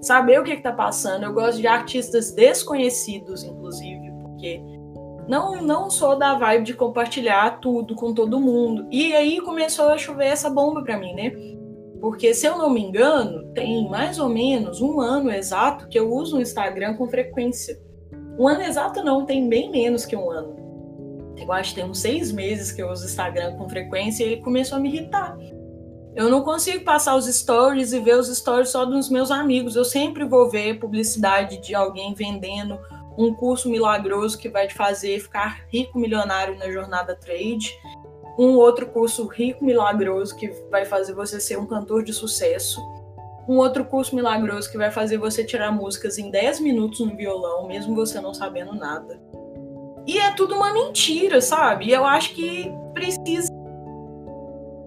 saber o que, está passando, eu gosto de artistas desconhecidos, inclusive, porque não, não sou da vibe de compartilhar tudo com todo mundo. E aí começou a chover essa bomba para mim, né? Porque, se eu não me engano, tem mais ou menos um ano exato que eu uso o Instagram com frequência. Um ano exato não, tem bem menos que um ano. Eu acho que tem uns seis meses que eu uso Instagram com frequência e ele começou a me irritar. Eu não consigo passar os stories e ver os stories só dos meus amigos. Eu sempre vou ver publicidade de alguém vendendo um curso milagroso que vai te fazer ficar rico milionário na jornada trade, um outro curso rico milagroso que vai fazer você ser um cantor de sucesso um outro curso milagroso que vai fazer você tirar músicas em 10 minutos no violão, mesmo você não sabendo nada. E é tudo uma mentira, sabe? Eu acho que precisa.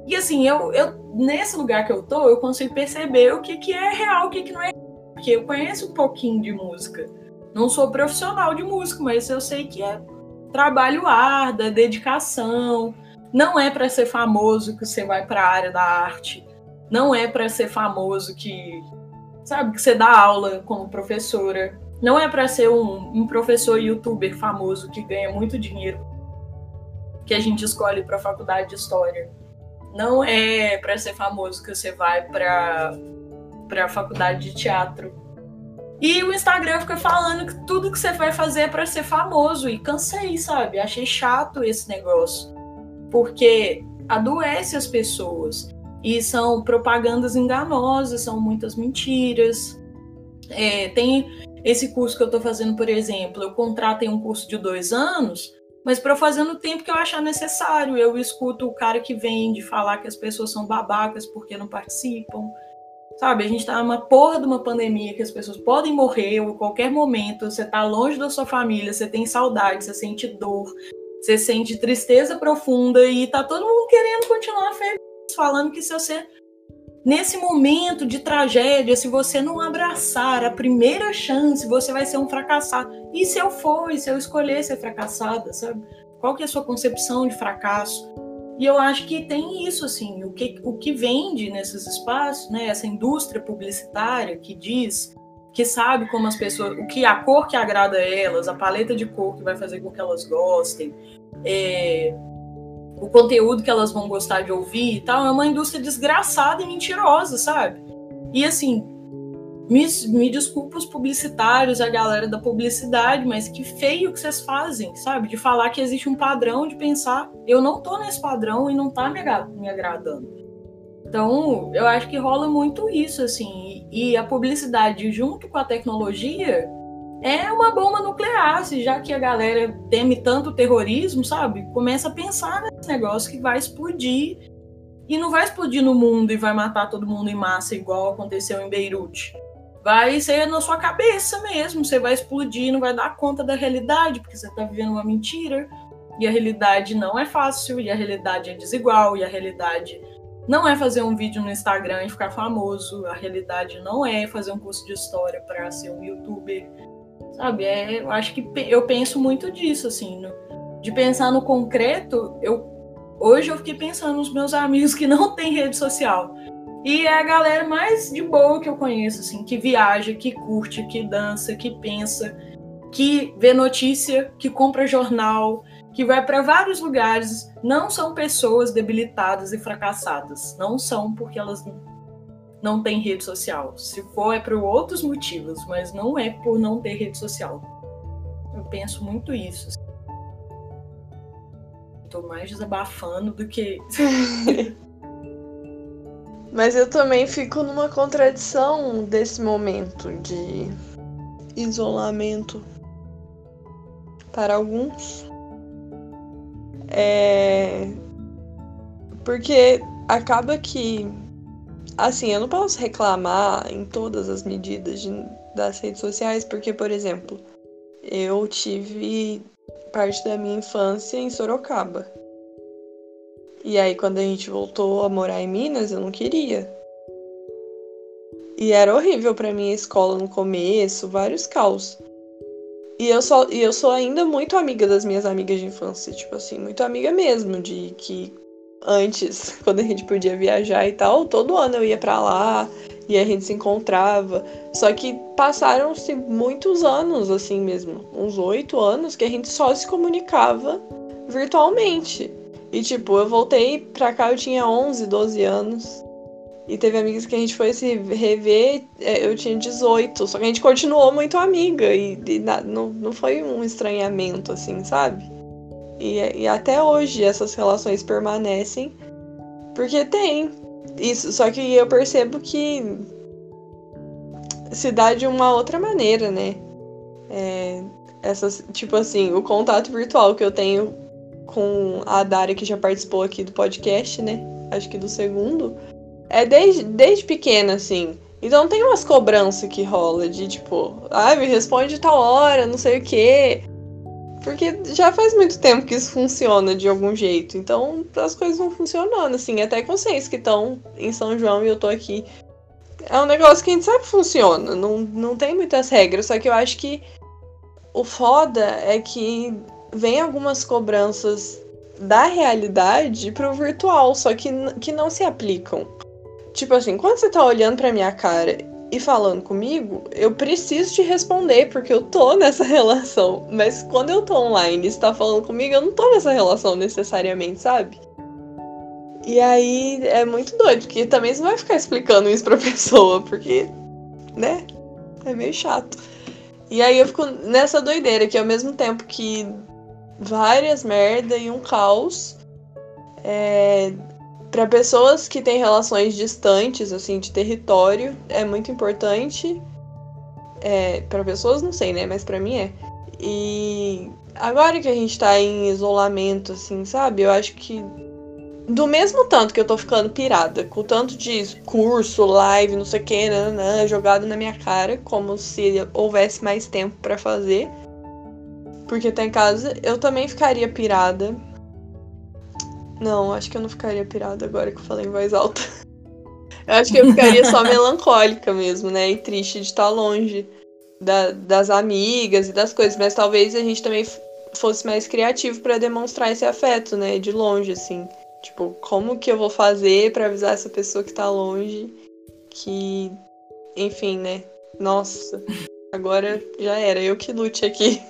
E assim, eu, eu nesse lugar que eu tô, eu consigo perceber o que, que é real, o que, que não é. Porque eu conheço um pouquinho de música. Não sou profissional de música, mas eu sei que é trabalho árduo, dedicação. Não é para ser famoso que você vai para a área da arte não é para ser famoso que, sabe, que você dá aula como professora. Não é para ser um, um, professor youtuber famoso que ganha muito dinheiro que a gente escolhe para faculdade de história. Não é para ser famoso que você vai para para faculdade de teatro. E o Instagram fica falando que tudo que você vai fazer é para ser famoso e cansei, sabe? Achei chato esse negócio. Porque adoece as pessoas. E são propagandas enganosas, são muitas mentiras. É, tem esse curso que eu estou fazendo, por exemplo, eu contratei um curso de dois anos, mas para fazer no tempo que eu achar necessário. Eu escuto o cara que vende falar que as pessoas são babacas porque não participam. Sabe, a gente está numa porra de uma pandemia que as pessoas podem morrer a qualquer momento. Você está longe da sua família, você tem saudade, você sente dor, você sente tristeza profunda e tá todo mundo querendo continuar feliz falando que se você nesse momento de tragédia, se você não abraçar a primeira chance, você vai ser um fracassado. E se eu for, e se eu escolher ser fracassada, sabe? Qual que é a sua concepção de fracasso? E eu acho que tem isso, assim, o que, o que vende nesses espaços, né? Essa indústria publicitária que diz que sabe como as pessoas, o que a cor que agrada a elas, a paleta de cor que vai fazer com que elas gostem, é, o conteúdo que elas vão gostar de ouvir e tal, é uma indústria desgraçada e mentirosa, sabe? E assim, me, me desculpa os publicitários, a galera da publicidade, mas que feio que vocês fazem, sabe? De falar que existe um padrão de pensar, eu não tô nesse padrão e não tá me, me agradando. Então, eu acho que rola muito isso, assim. E a publicidade, junto com a tecnologia, é uma bomba nuclear, se já que a galera teme tanto terrorismo, sabe? Começa a pensar nesse negócio que vai explodir. E não vai explodir no mundo e vai matar todo mundo em massa, igual aconteceu em Beirute. Vai ser na sua cabeça mesmo. Você vai explodir, não vai dar conta da realidade, porque você está vivendo uma mentira. E a realidade não é fácil, e a realidade é desigual, e a realidade não é fazer um vídeo no Instagram e ficar famoso. A realidade não é fazer um curso de história para ser um youtuber Sabe? É, eu acho que eu penso muito disso, assim, no, de pensar no concreto. Eu hoje eu fiquei pensando nos meus amigos que não têm rede social. E é a galera mais de boa que eu conheço, assim, que viaja, que curte, que dança, que pensa, que vê notícia, que compra jornal, que vai para vários lugares, não são pessoas debilitadas e fracassadas. Não são porque elas não têm rede social. Se for, é por outros motivos, mas não é por não ter rede social. Eu penso muito isso. Estou mais desabafando do que. Mas eu também fico numa contradição desse momento de isolamento para alguns. É... Porque acaba que. Assim, eu não posso reclamar em todas as medidas de, das redes sociais, porque, por exemplo, eu tive parte da minha infância em Sorocaba. E aí, quando a gente voltou a morar em Minas, eu não queria. E era horrível para mim a escola no começo, vários caos. E eu, só, e eu sou ainda muito amiga das minhas amigas de infância, tipo assim, muito amiga mesmo, de que antes, quando a gente podia viajar e tal, todo ano eu ia para lá e a gente se encontrava. Só que passaram-se muitos anos, assim mesmo, uns oito anos, que a gente só se comunicava virtualmente. E, tipo, eu voltei pra cá, eu tinha 11, 12 anos. E teve amigas que a gente foi se rever, é, eu tinha 18. Só que a gente continuou muito amiga. E, e não, não foi um estranhamento, assim, sabe? E, e até hoje essas relações permanecem. Porque tem. Isso, só que eu percebo que se dá de uma outra maneira, né? É, essas, tipo assim, o contato virtual que eu tenho com a Dária, que já participou aqui do podcast, né? Acho que do segundo. É desde, desde pequena, assim. Então tem umas cobranças que rola de tipo, ah, me responde tal hora, não sei o quê. Porque já faz muito tempo que isso funciona de algum jeito. Então as coisas vão funcionando, assim. Até com vocês que estão em São João e eu tô aqui. É um negócio que a gente sabe que funciona. Não, não tem muitas regras. Só que eu acho que o foda é que vem algumas cobranças da realidade pro virtual, só que, que não se aplicam. Tipo assim, quando você tá olhando pra minha cara e falando comigo, eu preciso te responder, porque eu tô nessa relação. Mas quando eu tô online e você tá falando comigo, eu não tô nessa relação necessariamente, sabe? E aí é muito doido, porque também você não vai ficar explicando isso pra pessoa, porque, né? É meio chato. E aí eu fico nessa doideira, que ao mesmo tempo que várias merda e um caos. É, para pessoas que têm relações distantes, assim, de território, é muito importante. É, para pessoas, não sei, né? Mas para mim é. E agora que a gente tá em isolamento, assim, sabe? Eu acho que. Do mesmo tanto que eu tô ficando pirada, com tanto de curso, live, não sei o que, jogado na minha cara, como se houvesse mais tempo para fazer porque tá em casa, eu também ficaria pirada. Não, acho que eu não ficaria pirada agora que eu falei em voz alta. Eu acho que eu ficaria só melancólica mesmo, né? E triste de estar longe da, das amigas e das coisas. Mas talvez a gente também fosse mais criativo para demonstrar esse afeto, né? De longe, assim. Tipo, como que eu vou fazer para avisar essa pessoa que tá longe que. Enfim, né? Nossa, agora já era, eu que lute aqui.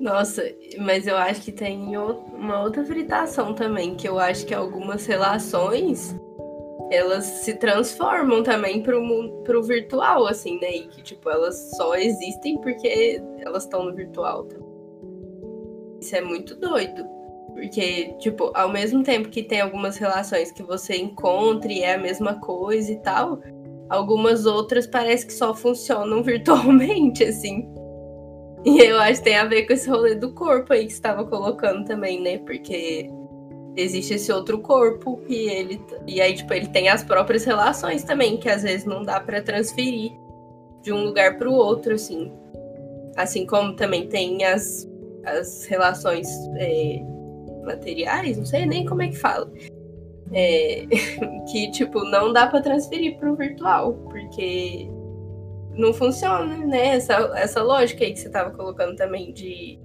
Nossa, mas eu acho que tem uma outra fritação também, que eu acho que algumas relações elas se transformam também pro, pro virtual, assim, né? E que, tipo, elas só existem porque elas estão no virtual. Isso é muito doido. Porque, tipo, ao mesmo tempo que tem algumas relações que você encontra e é a mesma coisa e tal, algumas outras parece que só funcionam virtualmente, assim. E eu acho que tem a ver com esse rolê do corpo aí que estava colocando também, né? Porque existe esse outro corpo e ele e aí tipo ele tem as próprias relações também que às vezes não dá para transferir de um lugar para o outro assim assim como também tem as, as relações é, materiais não sei nem como é que fala é, que tipo não dá para transferir para o virtual porque não funciona, né? Essa, essa lógica aí que você tava colocando também de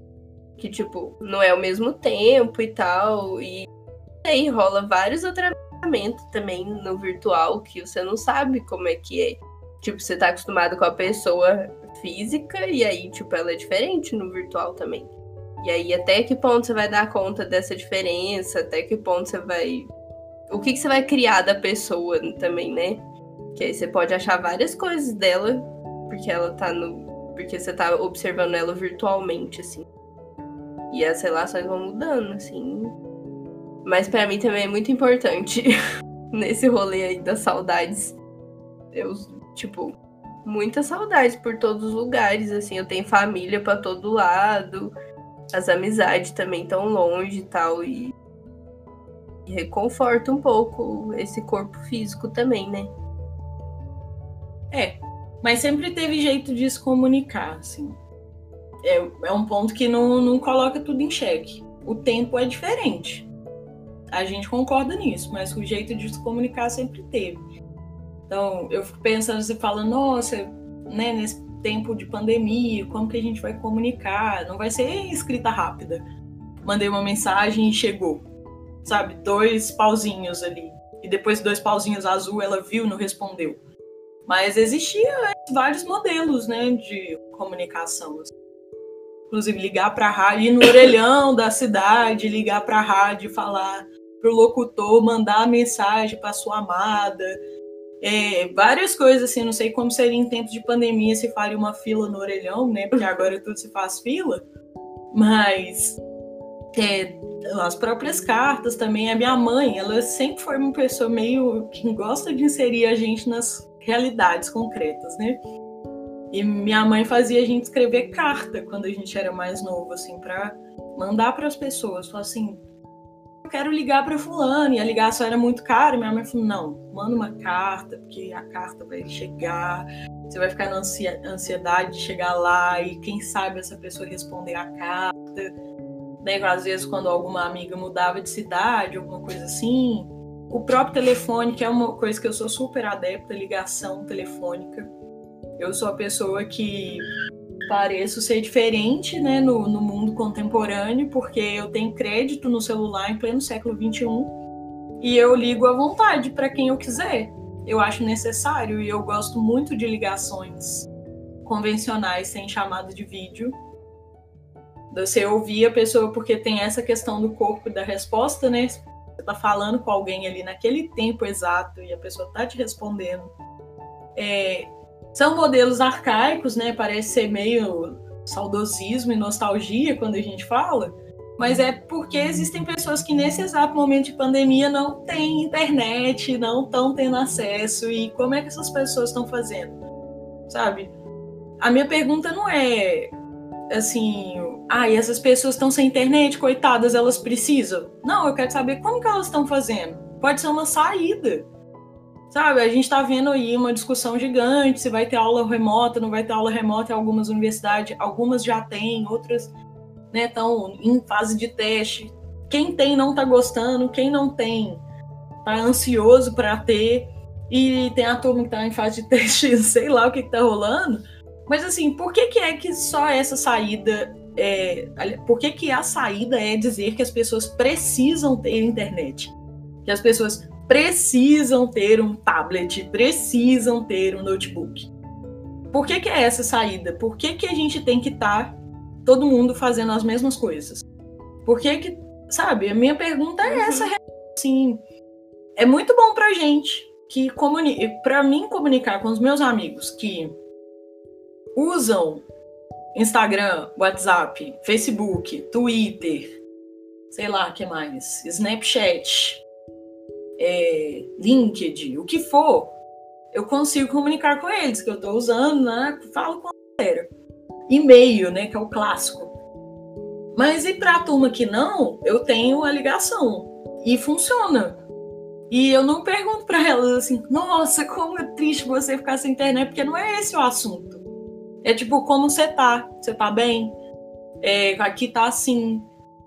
que, tipo, não é o mesmo tempo e tal. E aí rola vários atravessamentos também no virtual que você não sabe como é que é. Tipo, você tá acostumado com a pessoa física e aí, tipo, ela é diferente no virtual também. E aí, até que ponto você vai dar conta dessa diferença? Até que ponto você vai. O que, que você vai criar da pessoa também, né? Que aí você pode achar várias coisas dela, porque ela tá no. Porque você tá observando ela virtualmente, assim. E as relações vão mudando, assim. Mas para mim também é muito importante nesse rolê aí das saudades. Eu, tipo, muita saudade por todos os lugares, assim. Eu tenho família para todo lado as amizades também tão longe e tal, e, e reconforta um pouco esse corpo físico também, né? Mas sempre teve jeito de se comunicar, assim. É, é um ponto que não, não coloca tudo em xeque. O tempo é diferente. A gente concorda nisso, mas o jeito de se comunicar sempre teve. Então, eu fico pensando, você fala, nossa, né, nesse tempo de pandemia, como que a gente vai comunicar? Não vai ser escrita rápida. Mandei uma mensagem e chegou. Sabe, dois pauzinhos ali. E depois dois pauzinhos azul, ela viu, não respondeu. Mas existia vários modelos, né, de comunicação. Assim. Inclusive ligar para a rádio, ir no orelhão da cidade, ligar para a rádio, falar para o locutor, mandar mensagem para sua amada, é, várias coisas, assim, não sei como seria em tempos de pandemia se faria uma fila no orelhão, né? Porque agora tudo se faz fila. Mas é, as próprias cartas também. A minha mãe, ela sempre foi uma pessoa meio que gosta de inserir a gente nas realidades concretas, né? E minha mãe fazia a gente escrever carta quando a gente era mais novo, assim, para mandar para as pessoas. Falar assim, quero ligar para fulano, e a ligação era muito cara, minha mãe falou, não, manda uma carta, porque a carta vai chegar, você vai ficar na ansiedade de chegar lá, e quem sabe essa pessoa responder a carta, né, às vezes quando alguma amiga mudava de cidade, alguma coisa assim, o próprio telefone, que é uma coisa que eu sou super adepta, ligação telefônica, eu sou a pessoa que pareço ser diferente né, no, no mundo contemporâneo, porque eu tenho crédito no celular em pleno século XXI e eu ligo à vontade para quem eu quiser. Eu acho necessário e eu gosto muito de ligações convencionais sem chamada de vídeo. Você ouvir a pessoa porque tem essa questão do corpo e da resposta, né? Você tá falando com alguém ali naquele tempo exato e a pessoa tá te respondendo. É, são modelos arcaicos, né? Parece ser meio saudosismo e nostalgia quando a gente fala, mas é porque existem pessoas que nesse exato momento de pandemia não têm internet, não estão tendo acesso e como é que essas pessoas estão fazendo, sabe? A minha pergunta não é assim, ah, e essas pessoas estão sem internet, coitadas, elas precisam. Não, eu quero saber como que elas estão fazendo. Pode ser uma saída. Sabe, a gente está vendo aí uma discussão gigante se vai ter aula remota, não vai ter aula remota em algumas universidades, algumas já têm, outras estão né, em fase de teste. Quem tem não está gostando, quem não tem está ansioso para ter, e tem a turma que está em fase de teste, sei lá o que está rolando. Mas assim, por que, que é que só essa saída é, por que, que a saída é dizer que as pessoas precisam ter internet? Que as pessoas precisam ter um tablet, precisam ter um notebook. Por que, que é essa saída? Por que, que a gente tem que estar tá todo mundo fazendo as mesmas coisas? Por que que, sabe, a minha pergunta é essa, sim. É muito bom pra gente que comunique, para mim comunicar com os meus amigos que usam Instagram, WhatsApp, Facebook, Twitter, sei lá, que mais, Snapchat, é, LinkedIn, o que for, eu consigo comunicar com eles, que eu estou usando, né? Falo com a galera. E-mail, né? Que é o clássico. Mas e para a turma que não, eu tenho a ligação. E funciona. E eu não pergunto para elas assim, nossa, como é triste você ficar sem internet, porque não é esse o assunto. É tipo, como você tá? Você tá bem? É, aqui tá assim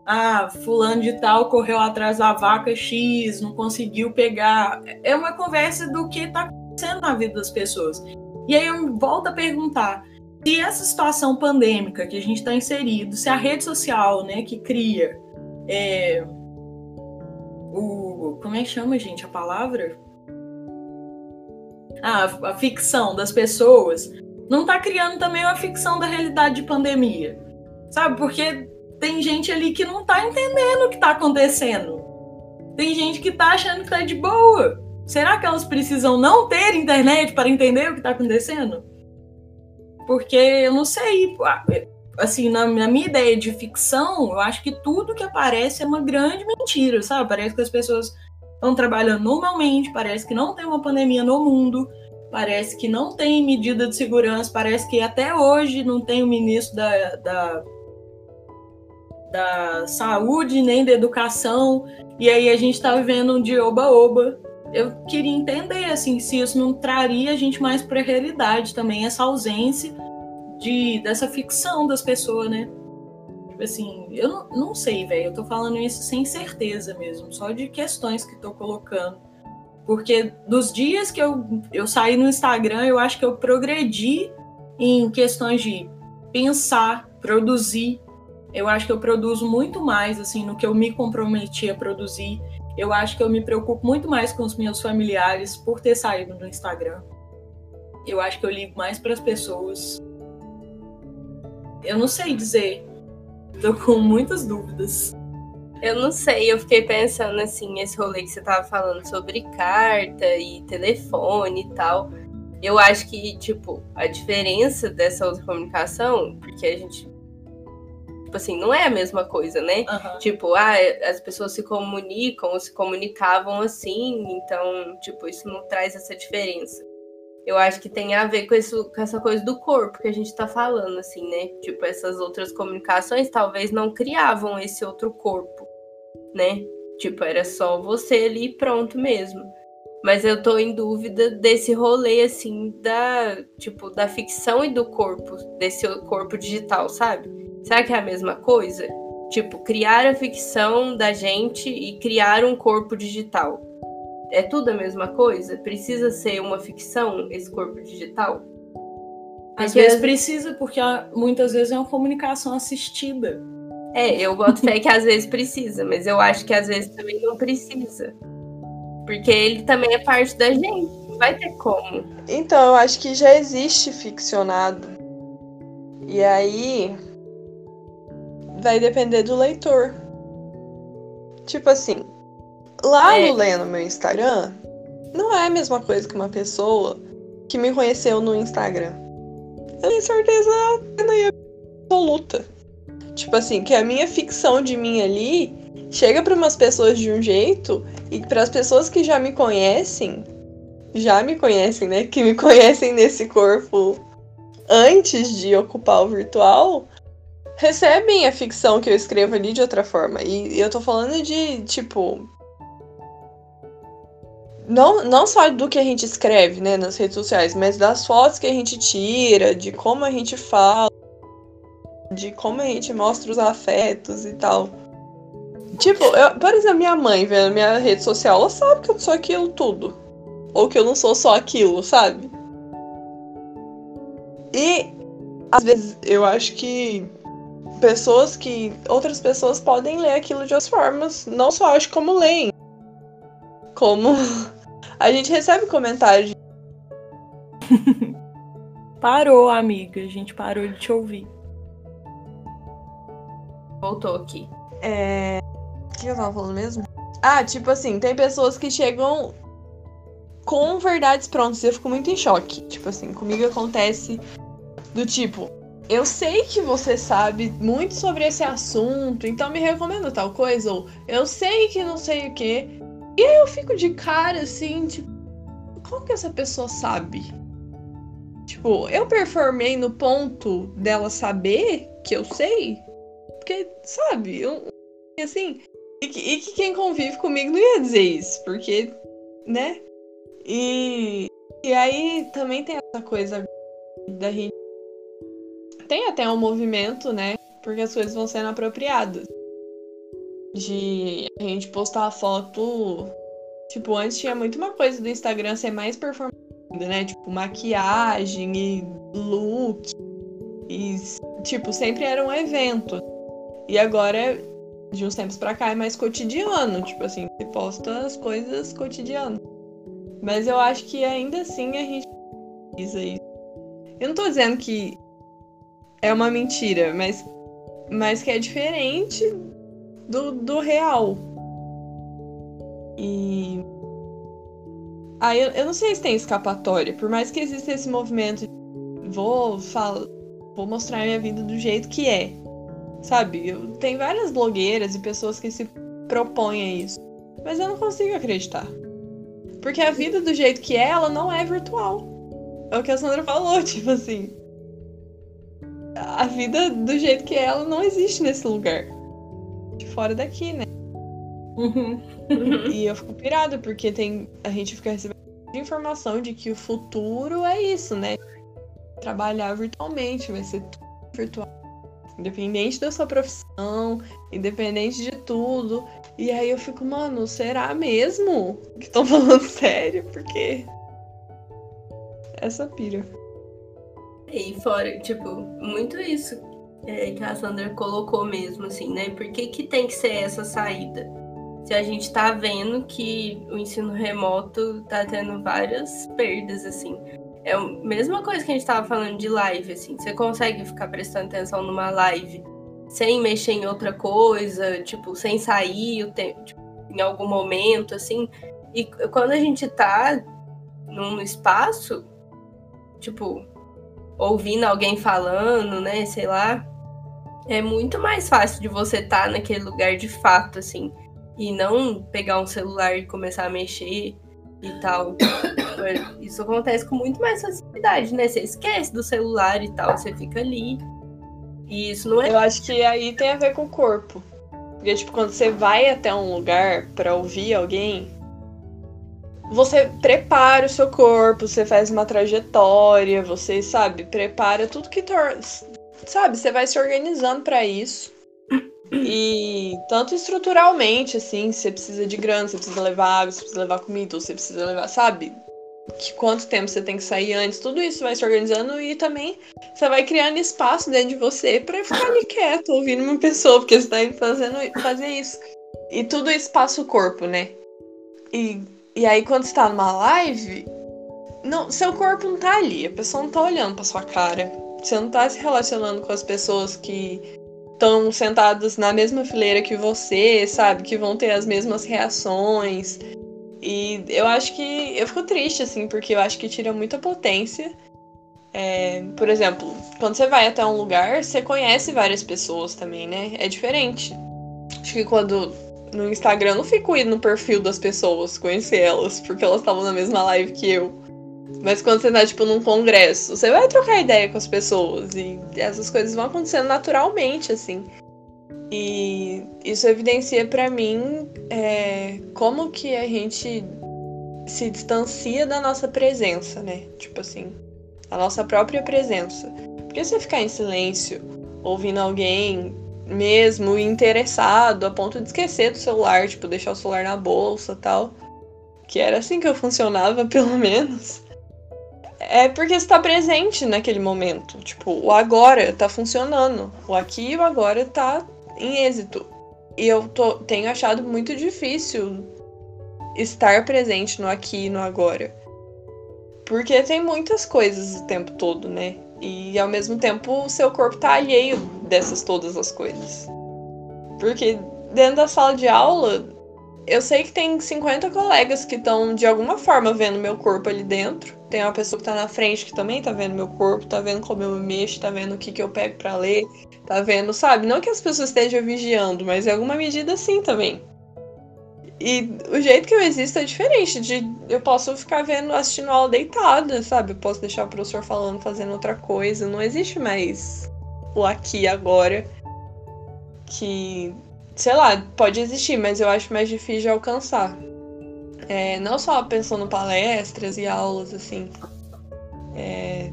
ah, fulano de tal correu atrás da vaca X, não conseguiu pegar. É uma conversa do que está acontecendo na vida das pessoas. E aí eu volto a perguntar: se essa situação pandêmica que a gente está inserido, se a rede social, né, que cria é, o como é que chama, gente, a palavra? Ah, a ficção das pessoas não está criando também uma ficção da realidade de pandemia, sabe? Porque tem gente ali que não tá entendendo o que tá acontecendo. Tem gente que tá achando que tá de boa. Será que elas precisam não ter internet para entender o que tá acontecendo? Porque eu não sei, assim, na, na, minha ideia de ficção, eu acho que tudo que aparece é uma grande mentira, sabe? Parece que as pessoas estão trabalhando normalmente, parece que não tem uma pandemia no mundo, parece que não tem medida de segurança, parece que até hoje não tem o ministro da, da, da saúde nem da educação, e aí a gente está vivendo um de oba-oba. Eu queria entender assim se isso não traria a gente mais para a realidade também, essa ausência de dessa ficção das pessoas, né? Tipo assim, eu não, não sei, velho. Eu tô falando isso sem certeza mesmo, só de questões que tô colocando. Porque dos dias que eu, eu saí no Instagram, eu acho que eu progredi em questões de pensar, produzir. Eu acho que eu produzo muito mais, assim, no que eu me comprometi a produzir. Eu acho que eu me preocupo muito mais com os meus familiares por ter saído no Instagram. Eu acho que eu ligo mais para as pessoas. Eu não sei dizer. Tô com muitas dúvidas. Eu não sei, eu fiquei pensando assim, esse rolê que você tava falando sobre carta e telefone e tal. Eu acho que, tipo, a diferença dessa outra comunicação, porque a gente. Tipo assim, não é a mesma coisa, né? Uhum. Tipo, ah, as pessoas se comunicam ou se comunicavam assim, então, tipo, isso não traz essa diferença. Eu acho que tem a ver com, isso, com essa coisa do corpo que a gente tá falando, assim, né? Tipo, essas outras comunicações talvez não criavam esse outro corpo né? Tipo, era só você ali e pronto mesmo. Mas eu tô em dúvida desse rolê, assim, da, tipo, da ficção e do corpo, desse corpo digital, sabe? Será que é a mesma coisa? Tipo, criar a ficção da gente e criar um corpo digital. É tudo a mesma coisa? Precisa ser uma ficção, esse corpo digital? Às porque vezes precisa, porque muitas vezes é uma comunicação assistida. É, eu boto fé que às vezes precisa, mas eu acho que às vezes também não precisa. Porque ele também é parte da gente, não vai ter como. Então, eu acho que já existe ficcionado. E aí vai depender do leitor. Tipo assim, lá é. no Lendo meu Instagram, não é a mesma coisa que uma pessoa que me conheceu no Instagram. Eu tenho certeza absoluta Tipo assim, que a minha ficção de mim ali chega para umas pessoas de um jeito e para as pessoas que já me conhecem, já me conhecem, né? Que me conhecem nesse corpo antes de ocupar o virtual, recebem a ficção que eu escrevo ali de outra forma. E eu tô falando de, tipo. Não, não só do que a gente escreve, né, nas redes sociais, mas das fotos que a gente tira, de como a gente fala de como a gente mostra os afetos e tal. Tipo, eu, por exemplo, minha mãe vendo minha rede social, ela sabe que eu sou aquilo tudo. Ou que eu não sou só aquilo, sabe? E às vezes eu acho que pessoas que. Outras pessoas podem ler aquilo de outras formas. Não só acho como leem. Como a gente recebe comentários. parou, amiga. A gente parou de te ouvir. Voltou aqui. É. O que eu tava falando mesmo? Ah, tipo assim, tem pessoas que chegam com verdades prontas eu fico muito em choque. Tipo assim, comigo acontece do tipo, eu sei que você sabe muito sobre esse assunto, então me recomenda tal coisa, ou eu sei que não sei o que. E aí eu fico de cara assim, tipo, como que essa pessoa sabe? Tipo, eu performei no ponto dela saber que eu sei? Porque, sabe, eu, assim, e que, e que quem convive comigo não ia dizer isso, porque, né? E, e aí também tem essa coisa da gente. Tem até um movimento, né? Porque as coisas vão sendo apropriadas. De a gente postar a foto. Tipo, antes tinha muito uma coisa do Instagram ser mais performante, né? Tipo, maquiagem e look. E, tipo, sempre era um evento. E agora, de uns tempos pra cá, é mais cotidiano. Tipo assim, você posta as coisas cotidiano. Mas eu acho que ainda assim a gente precisa isso. Eu não tô dizendo que é uma mentira, mas mas que é diferente do, do real. E. Ah, eu, eu não sei se tem escapatória, por mais que exista esse movimento, vou falar, vou mostrar minha vida do jeito que é. Sabe? Tem várias blogueiras e pessoas que se propõem a isso. Mas eu não consigo acreditar. Porque a vida do jeito que é, ela não é virtual. É o que a Sandra falou, tipo assim. A vida do jeito que é, ela não existe nesse lugar. De fora daqui, né? Uhum. e eu fico pirada, porque tem. A gente fica recebendo informação de que o futuro é isso, né? Trabalhar virtualmente, vai ser tudo virtual. Independente da sua profissão, independente de tudo. E aí eu fico, mano, será mesmo que estão falando sério? Porque. Essa pira. E fora, tipo, muito isso é, que a Sandra colocou mesmo, assim, né? Por que, que tem que ser essa saída? Se a gente tá vendo que o ensino remoto tá tendo várias perdas, assim. É a mesma coisa que a gente tava falando de live, assim. Você consegue ficar prestando atenção numa live sem mexer em outra coisa, tipo, sem sair o tempo, tipo, em algum momento, assim. E quando a gente tá num espaço, tipo, ouvindo alguém falando, né, sei lá, é muito mais fácil de você estar tá naquele lugar de fato, assim, e não pegar um celular e começar a mexer e tal. Isso acontece com muito mais facilidade, né? Você esquece do celular e tal, você fica ali e isso não é. Eu acho que aí tem a ver com o corpo. Porque, tipo, quando você vai até um lugar para ouvir alguém, você prepara o seu corpo, você faz uma trajetória, você, sabe, prepara tudo que torna. Sabe, você vai se organizando para isso. E tanto estruturalmente, assim, você precisa de grana, você precisa levar água, você precisa levar comida, você precisa levar, sabe? que quanto tempo você tem que sair antes, tudo isso vai se organizando e também você vai criando espaço dentro de você para ficar ali quieto, ouvindo uma pessoa, porque você tá fazendo fazer isso. E tudo isso passa o corpo, né? E, e aí quando você tá numa live, não, seu corpo não tá ali, a pessoa não tá olhando pra sua cara. Você não tá se relacionando com as pessoas que estão sentadas na mesma fileira que você, sabe? Que vão ter as mesmas reações. E eu acho que. Eu fico triste, assim, porque eu acho que tira muita potência. É, por exemplo, quando você vai até um lugar, você conhece várias pessoas também, né? É diferente. Acho que quando. No Instagram, eu não fico indo no perfil das pessoas, conhecer elas, porque elas estavam na mesma live que eu. Mas quando você tá, tipo, num congresso, você vai trocar ideia com as pessoas. E essas coisas vão acontecendo naturalmente, assim. E isso evidencia para mim é, como que a gente se distancia da nossa presença, né? Tipo assim, a nossa própria presença. Porque você ficar em silêncio, ouvindo alguém mesmo interessado, a ponto de esquecer do celular, tipo, deixar o celular na bolsa tal. Que era assim que eu funcionava, pelo menos. É porque você tá presente naquele momento. Tipo, o agora tá funcionando. O aqui e o agora tá em êxito. E eu tô, tenho achado muito difícil estar presente no aqui e no agora. Porque tem muitas coisas o tempo todo, né? E ao mesmo tempo o seu corpo tá alheio dessas todas as coisas. Porque dentro da sala de aula, eu sei que tem 50 colegas que estão de alguma forma vendo meu corpo ali dentro. Tem uma pessoa que tá na frente que também tá vendo meu corpo, tá vendo como eu me mexo, tá vendo o que, que eu pego para ler, tá vendo, sabe? Não que as pessoas estejam vigiando, mas em alguma medida sim também. E o jeito que eu existo é diferente de eu posso ficar vendo, assistindo aula deitada, sabe? Eu posso deixar o professor falando, fazendo outra coisa. Não existe mais o aqui agora que sei lá, pode existir, mas eu acho mais difícil de alcançar. É, não só pensando palestras e aulas, assim. É,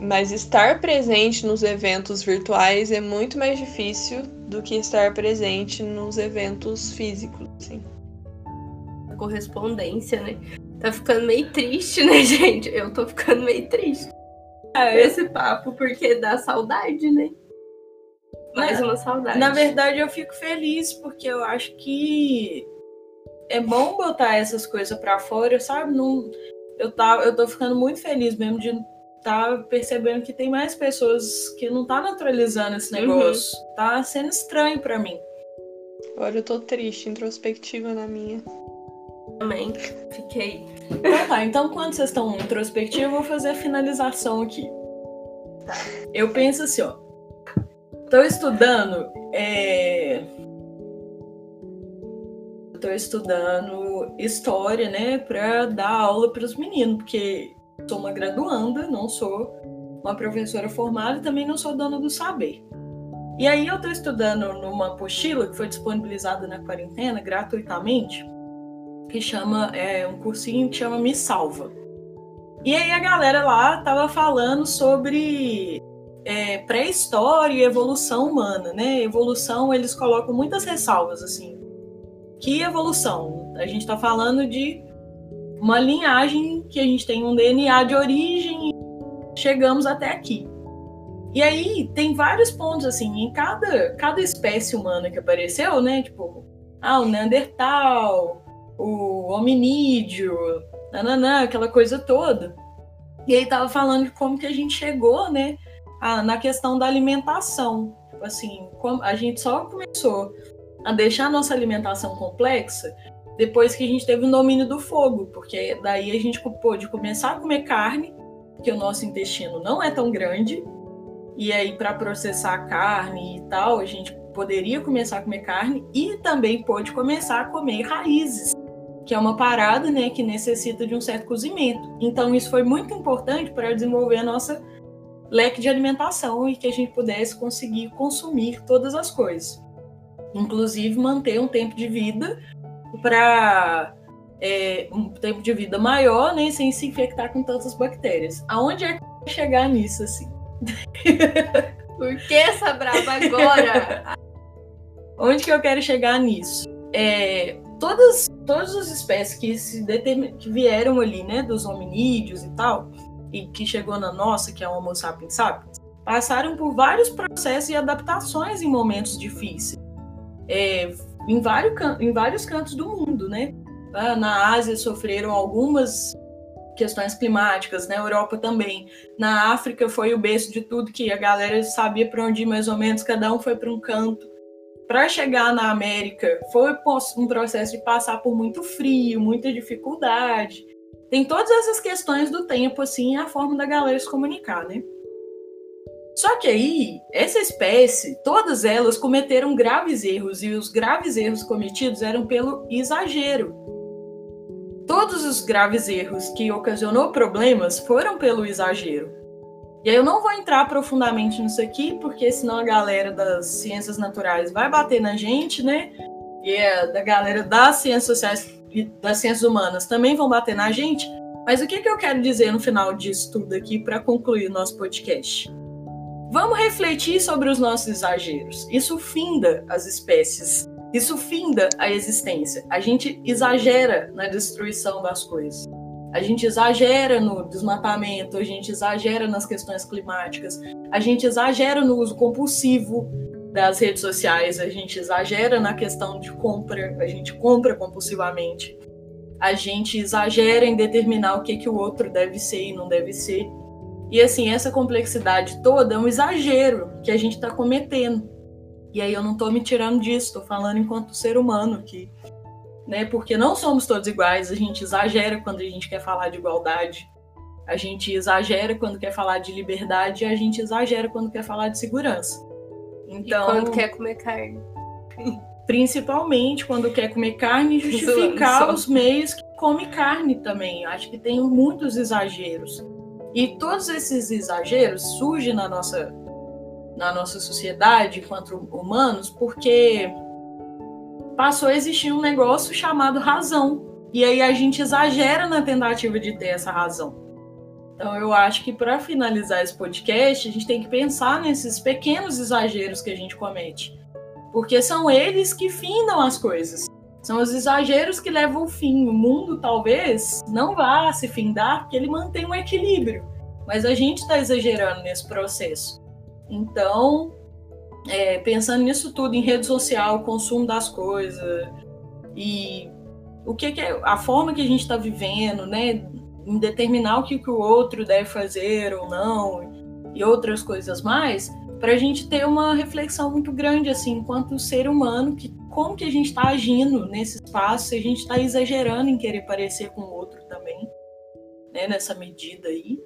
mas estar presente nos eventos virtuais é muito mais difícil do que estar presente nos eventos físicos, assim. A correspondência, né? Tá ficando meio triste, né, gente? Eu tô ficando meio triste. É. Esse papo, porque dá saudade, né? Mais uma saudade. Na verdade, eu fico feliz porque eu acho que é bom botar essas coisas para fora, sabe? Não, eu, tá, eu tô ficando muito feliz mesmo de tá percebendo que tem mais pessoas que não tá naturalizando esse negócio. Uhum. Tá sendo estranho para mim. Agora eu tô triste, introspectiva na minha. Também, fiquei. Então tá, então quando vocês estão introspectivos, eu vou fazer a finalização aqui. Eu penso assim, ó. Tô estudando. É... Tô estudando história, né, pra dar aula para os meninos, porque sou uma graduanda, não sou uma professora formada e também não sou dona do saber. E aí eu estou estudando numa apostila que foi disponibilizada na quarentena gratuitamente, que chama é um cursinho que chama Me Salva. E aí a galera lá tava falando sobre é, pré-história e evolução humana, né? Evolução eles colocam muitas ressalvas assim. Que evolução? A gente está falando de uma linhagem que a gente tem um DNA de origem e chegamos até aqui. E aí tem vários pontos assim, em cada, cada espécie humana que apareceu, né? Tipo, ah, o Neandertal, o hominídeo, nananã, aquela coisa toda. E aí tava falando de como que a gente chegou, né, a, na questão da alimentação. Tipo assim, como a gente só começou a deixar a nossa alimentação complexa depois que a gente teve o domínio do fogo, porque daí a gente pôde começar a comer carne, que o nosso intestino não é tão grande, e aí, para processar a carne e tal, a gente poderia começar a comer carne e também pode começar a comer raízes, que é uma parada né, que necessita de um certo cozimento. Então, isso foi muito importante para desenvolver a nossa leque de alimentação e que a gente pudesse conseguir consumir todas as coisas. Inclusive, manter um tempo de vida para é, um tempo de vida maior, né, sem se infectar com tantas bactérias. Aonde é que chegar nisso assim? Por que essa brava agora? Onde que eu quero chegar nisso? É, todas, todas as espécies que, se que vieram ali, né, dos hominídeos e tal, e que chegou na nossa, que é o Homo sapiens sapiens, passaram por vários processos e adaptações em momentos difíceis. É, em, vários, em vários cantos do mundo, né? Na Ásia sofreram algumas questões climáticas, na Europa também. Na África foi o berço de tudo que a galera sabia para onde ir mais ou menos, cada um foi para um canto. Para chegar na América foi um processo de passar por muito frio, muita dificuldade. Tem todas essas questões do tempo assim, a forma da galera se comunicar, né? Só que aí, essa espécie, todas elas cometeram graves erros e os graves erros cometidos eram pelo exagero Todos os graves erros que ocasionou problemas foram pelo exagero. E aí eu não vou entrar profundamente nisso aqui, porque senão a galera das ciências naturais vai bater na gente, né? E a da galera das ciências sociais e das ciências humanas também vão bater na gente. Mas o que, que eu quero dizer no final disso tudo aqui para concluir o nosso podcast? Vamos refletir sobre os nossos exageros. Isso finda as espécies isso finda a existência. A gente exagera na destruição das coisas. A gente exagera no desmatamento, a gente exagera nas questões climáticas, a gente exagera no uso compulsivo das redes sociais, a gente exagera na questão de compra, a gente compra compulsivamente, a gente exagera em determinar o que, que o outro deve ser e não deve ser. E assim, essa complexidade toda é um exagero que a gente está cometendo. E aí eu não estou me tirando disso, estou falando enquanto ser humano que, né? Porque não somos todos iguais, a gente exagera quando a gente quer falar de igualdade, a gente exagera quando quer falar de liberdade e a gente exagera quando quer falar de segurança. Então, e quando quer comer carne. Principalmente quando quer comer carne, justificar os meios que come carne também. Acho que tem muitos exageros. E todos esses exageros surgem na nossa na nossa sociedade enquanto humanos, porque passou a existir um negócio chamado razão. E aí a gente exagera na tentativa de ter essa razão. Então eu acho que para finalizar esse podcast, a gente tem que pensar nesses pequenos exageros que a gente comete. Porque são eles que findam as coisas. São os exageros que levam ao fim. O mundo talvez não vá se findar porque ele mantém um equilíbrio. Mas a gente está exagerando nesse processo. Então, é, pensando nisso tudo, em rede social, consumo das coisas e o que, que é a forma que a gente está vivendo, né? em determinar o que, que o outro deve fazer ou não, e outras coisas mais, para a gente ter uma reflexão muito grande, assim, enquanto ser humano, que como que a gente está agindo nesse espaço, se a gente está exagerando em querer parecer com o outro também, né, nessa medida aí.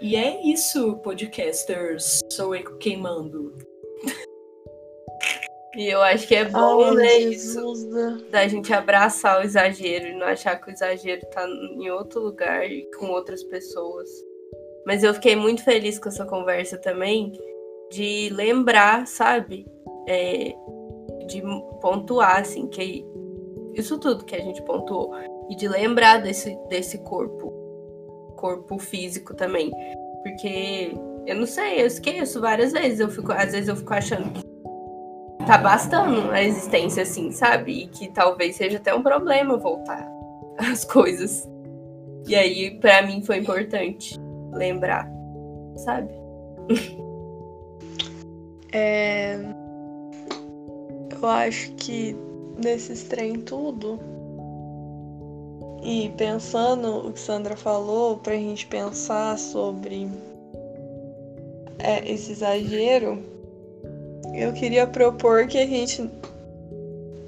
E é isso, podcasters. Sou eu queimando. E eu acho que é bom, Ai, né, Jesus. isso, da gente abraçar o exagero e não achar que o exagero tá em outro lugar e com outras pessoas. Mas eu fiquei muito feliz com essa conversa também, de lembrar, sabe? É, de pontuar, assim, que isso tudo que a gente pontuou. E de lembrar desse, desse corpo, corpo físico também. Porque eu não sei, eu esqueço várias vezes. Eu fico, às vezes eu fico achando que tá bastando a existência, assim, sabe? E que talvez seja até um problema voltar as coisas. E aí, para mim, foi importante lembrar, sabe? É... Eu acho que nesses trem tudo. E pensando o que Sandra falou, pra gente pensar sobre é, esse exagero, eu queria propor que a gente.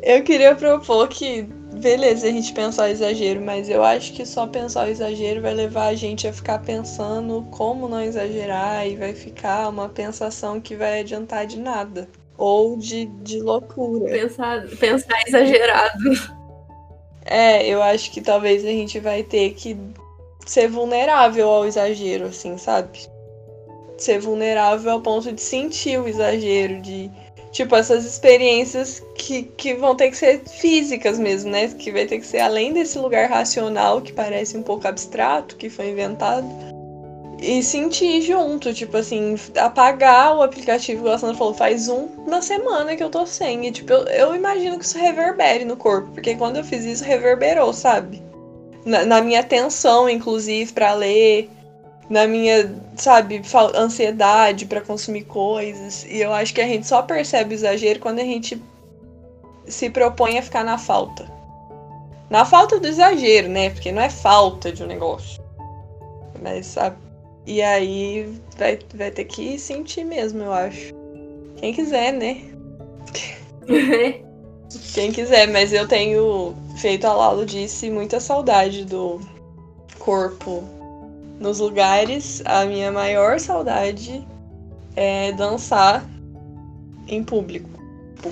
Eu queria propor que, beleza, a gente pensar o exagero, mas eu acho que só pensar o exagero vai levar a gente a ficar pensando como não exagerar e vai ficar uma pensação que vai adiantar de nada. Ou de, de loucura. Pensar, pensar exagerado. É, eu acho que talvez a gente vai ter que ser vulnerável ao exagero, assim, sabe? ser vulnerável ao ponto de sentir o exagero, de tipo essas experiências que, que vão ter que ser físicas mesmo, né? Que vai ter que ser além desse lugar racional que parece um pouco abstrato, que foi inventado. E sentir junto, tipo assim, apagar o aplicativo, que a Sandra falou, faz um na semana que eu tô sem. E tipo, eu, eu imagino que isso reverbere no corpo, porque quando eu fiz isso, reverberou, sabe? Na, na minha atenção, inclusive, para ler, na minha, sabe, ansiedade para consumir coisas. E eu acho que a gente só percebe o exagero quando a gente se propõe a ficar na falta. Na falta do exagero, né? Porque não é falta de um negócio. Mas, sabe? E aí vai, vai ter que sentir mesmo, eu acho. Quem quiser, né? Quem quiser, mas eu tenho feito a Lalo disse muita saudade do corpo nos lugares, a minha maior saudade é dançar em público.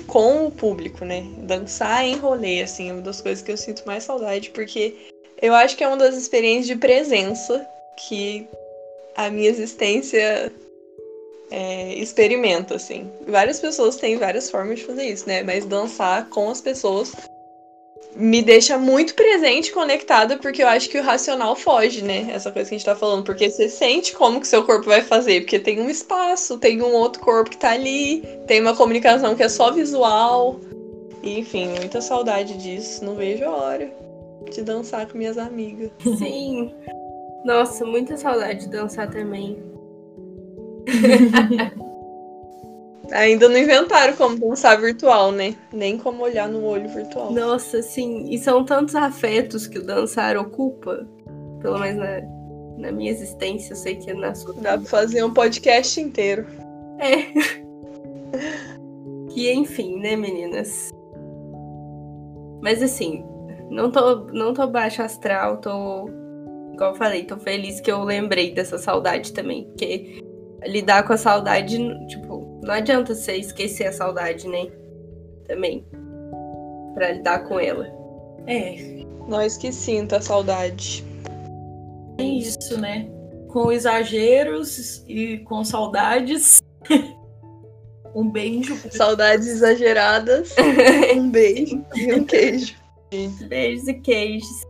Com o público, né? Dançar em rolê, assim, é uma das coisas que eu sinto mais saudade, porque eu acho que é uma das experiências de presença que a minha existência é, experimenta, assim. Várias pessoas têm várias formas de fazer isso, né? Mas dançar com as pessoas me deixa muito presente, conectada, porque eu acho que o racional foge, né? Essa coisa que a gente tá falando. Porque você sente como que seu corpo vai fazer, porque tem um espaço, tem um outro corpo que tá ali, tem uma comunicação que é só visual. Enfim, muita saudade disso. Não vejo a hora de dançar com minhas amigas. Sim. Nossa, muita saudade de dançar também. Ainda não inventaram como dançar virtual, né? Nem como olhar no olho virtual. Nossa, sim. E são tantos afetos que o dançar ocupa. Pelo menos na, na minha existência, eu sei que é na sua. Dá pra fazer um podcast inteiro. É. que enfim, né, meninas? Mas assim, não tô, não tô baixo astral, tô. Igual eu falei, tô feliz que eu lembrei dessa saudade também. Porque lidar com a saudade, tipo, não adianta você esquecer a saudade, né? Também. Pra lidar com ela. É. Nós que sinta a saudade. É isso, né? Com exageros e com saudades. um beijo. Saudades exageradas. um beijo e um queijo. Beijos e queijos.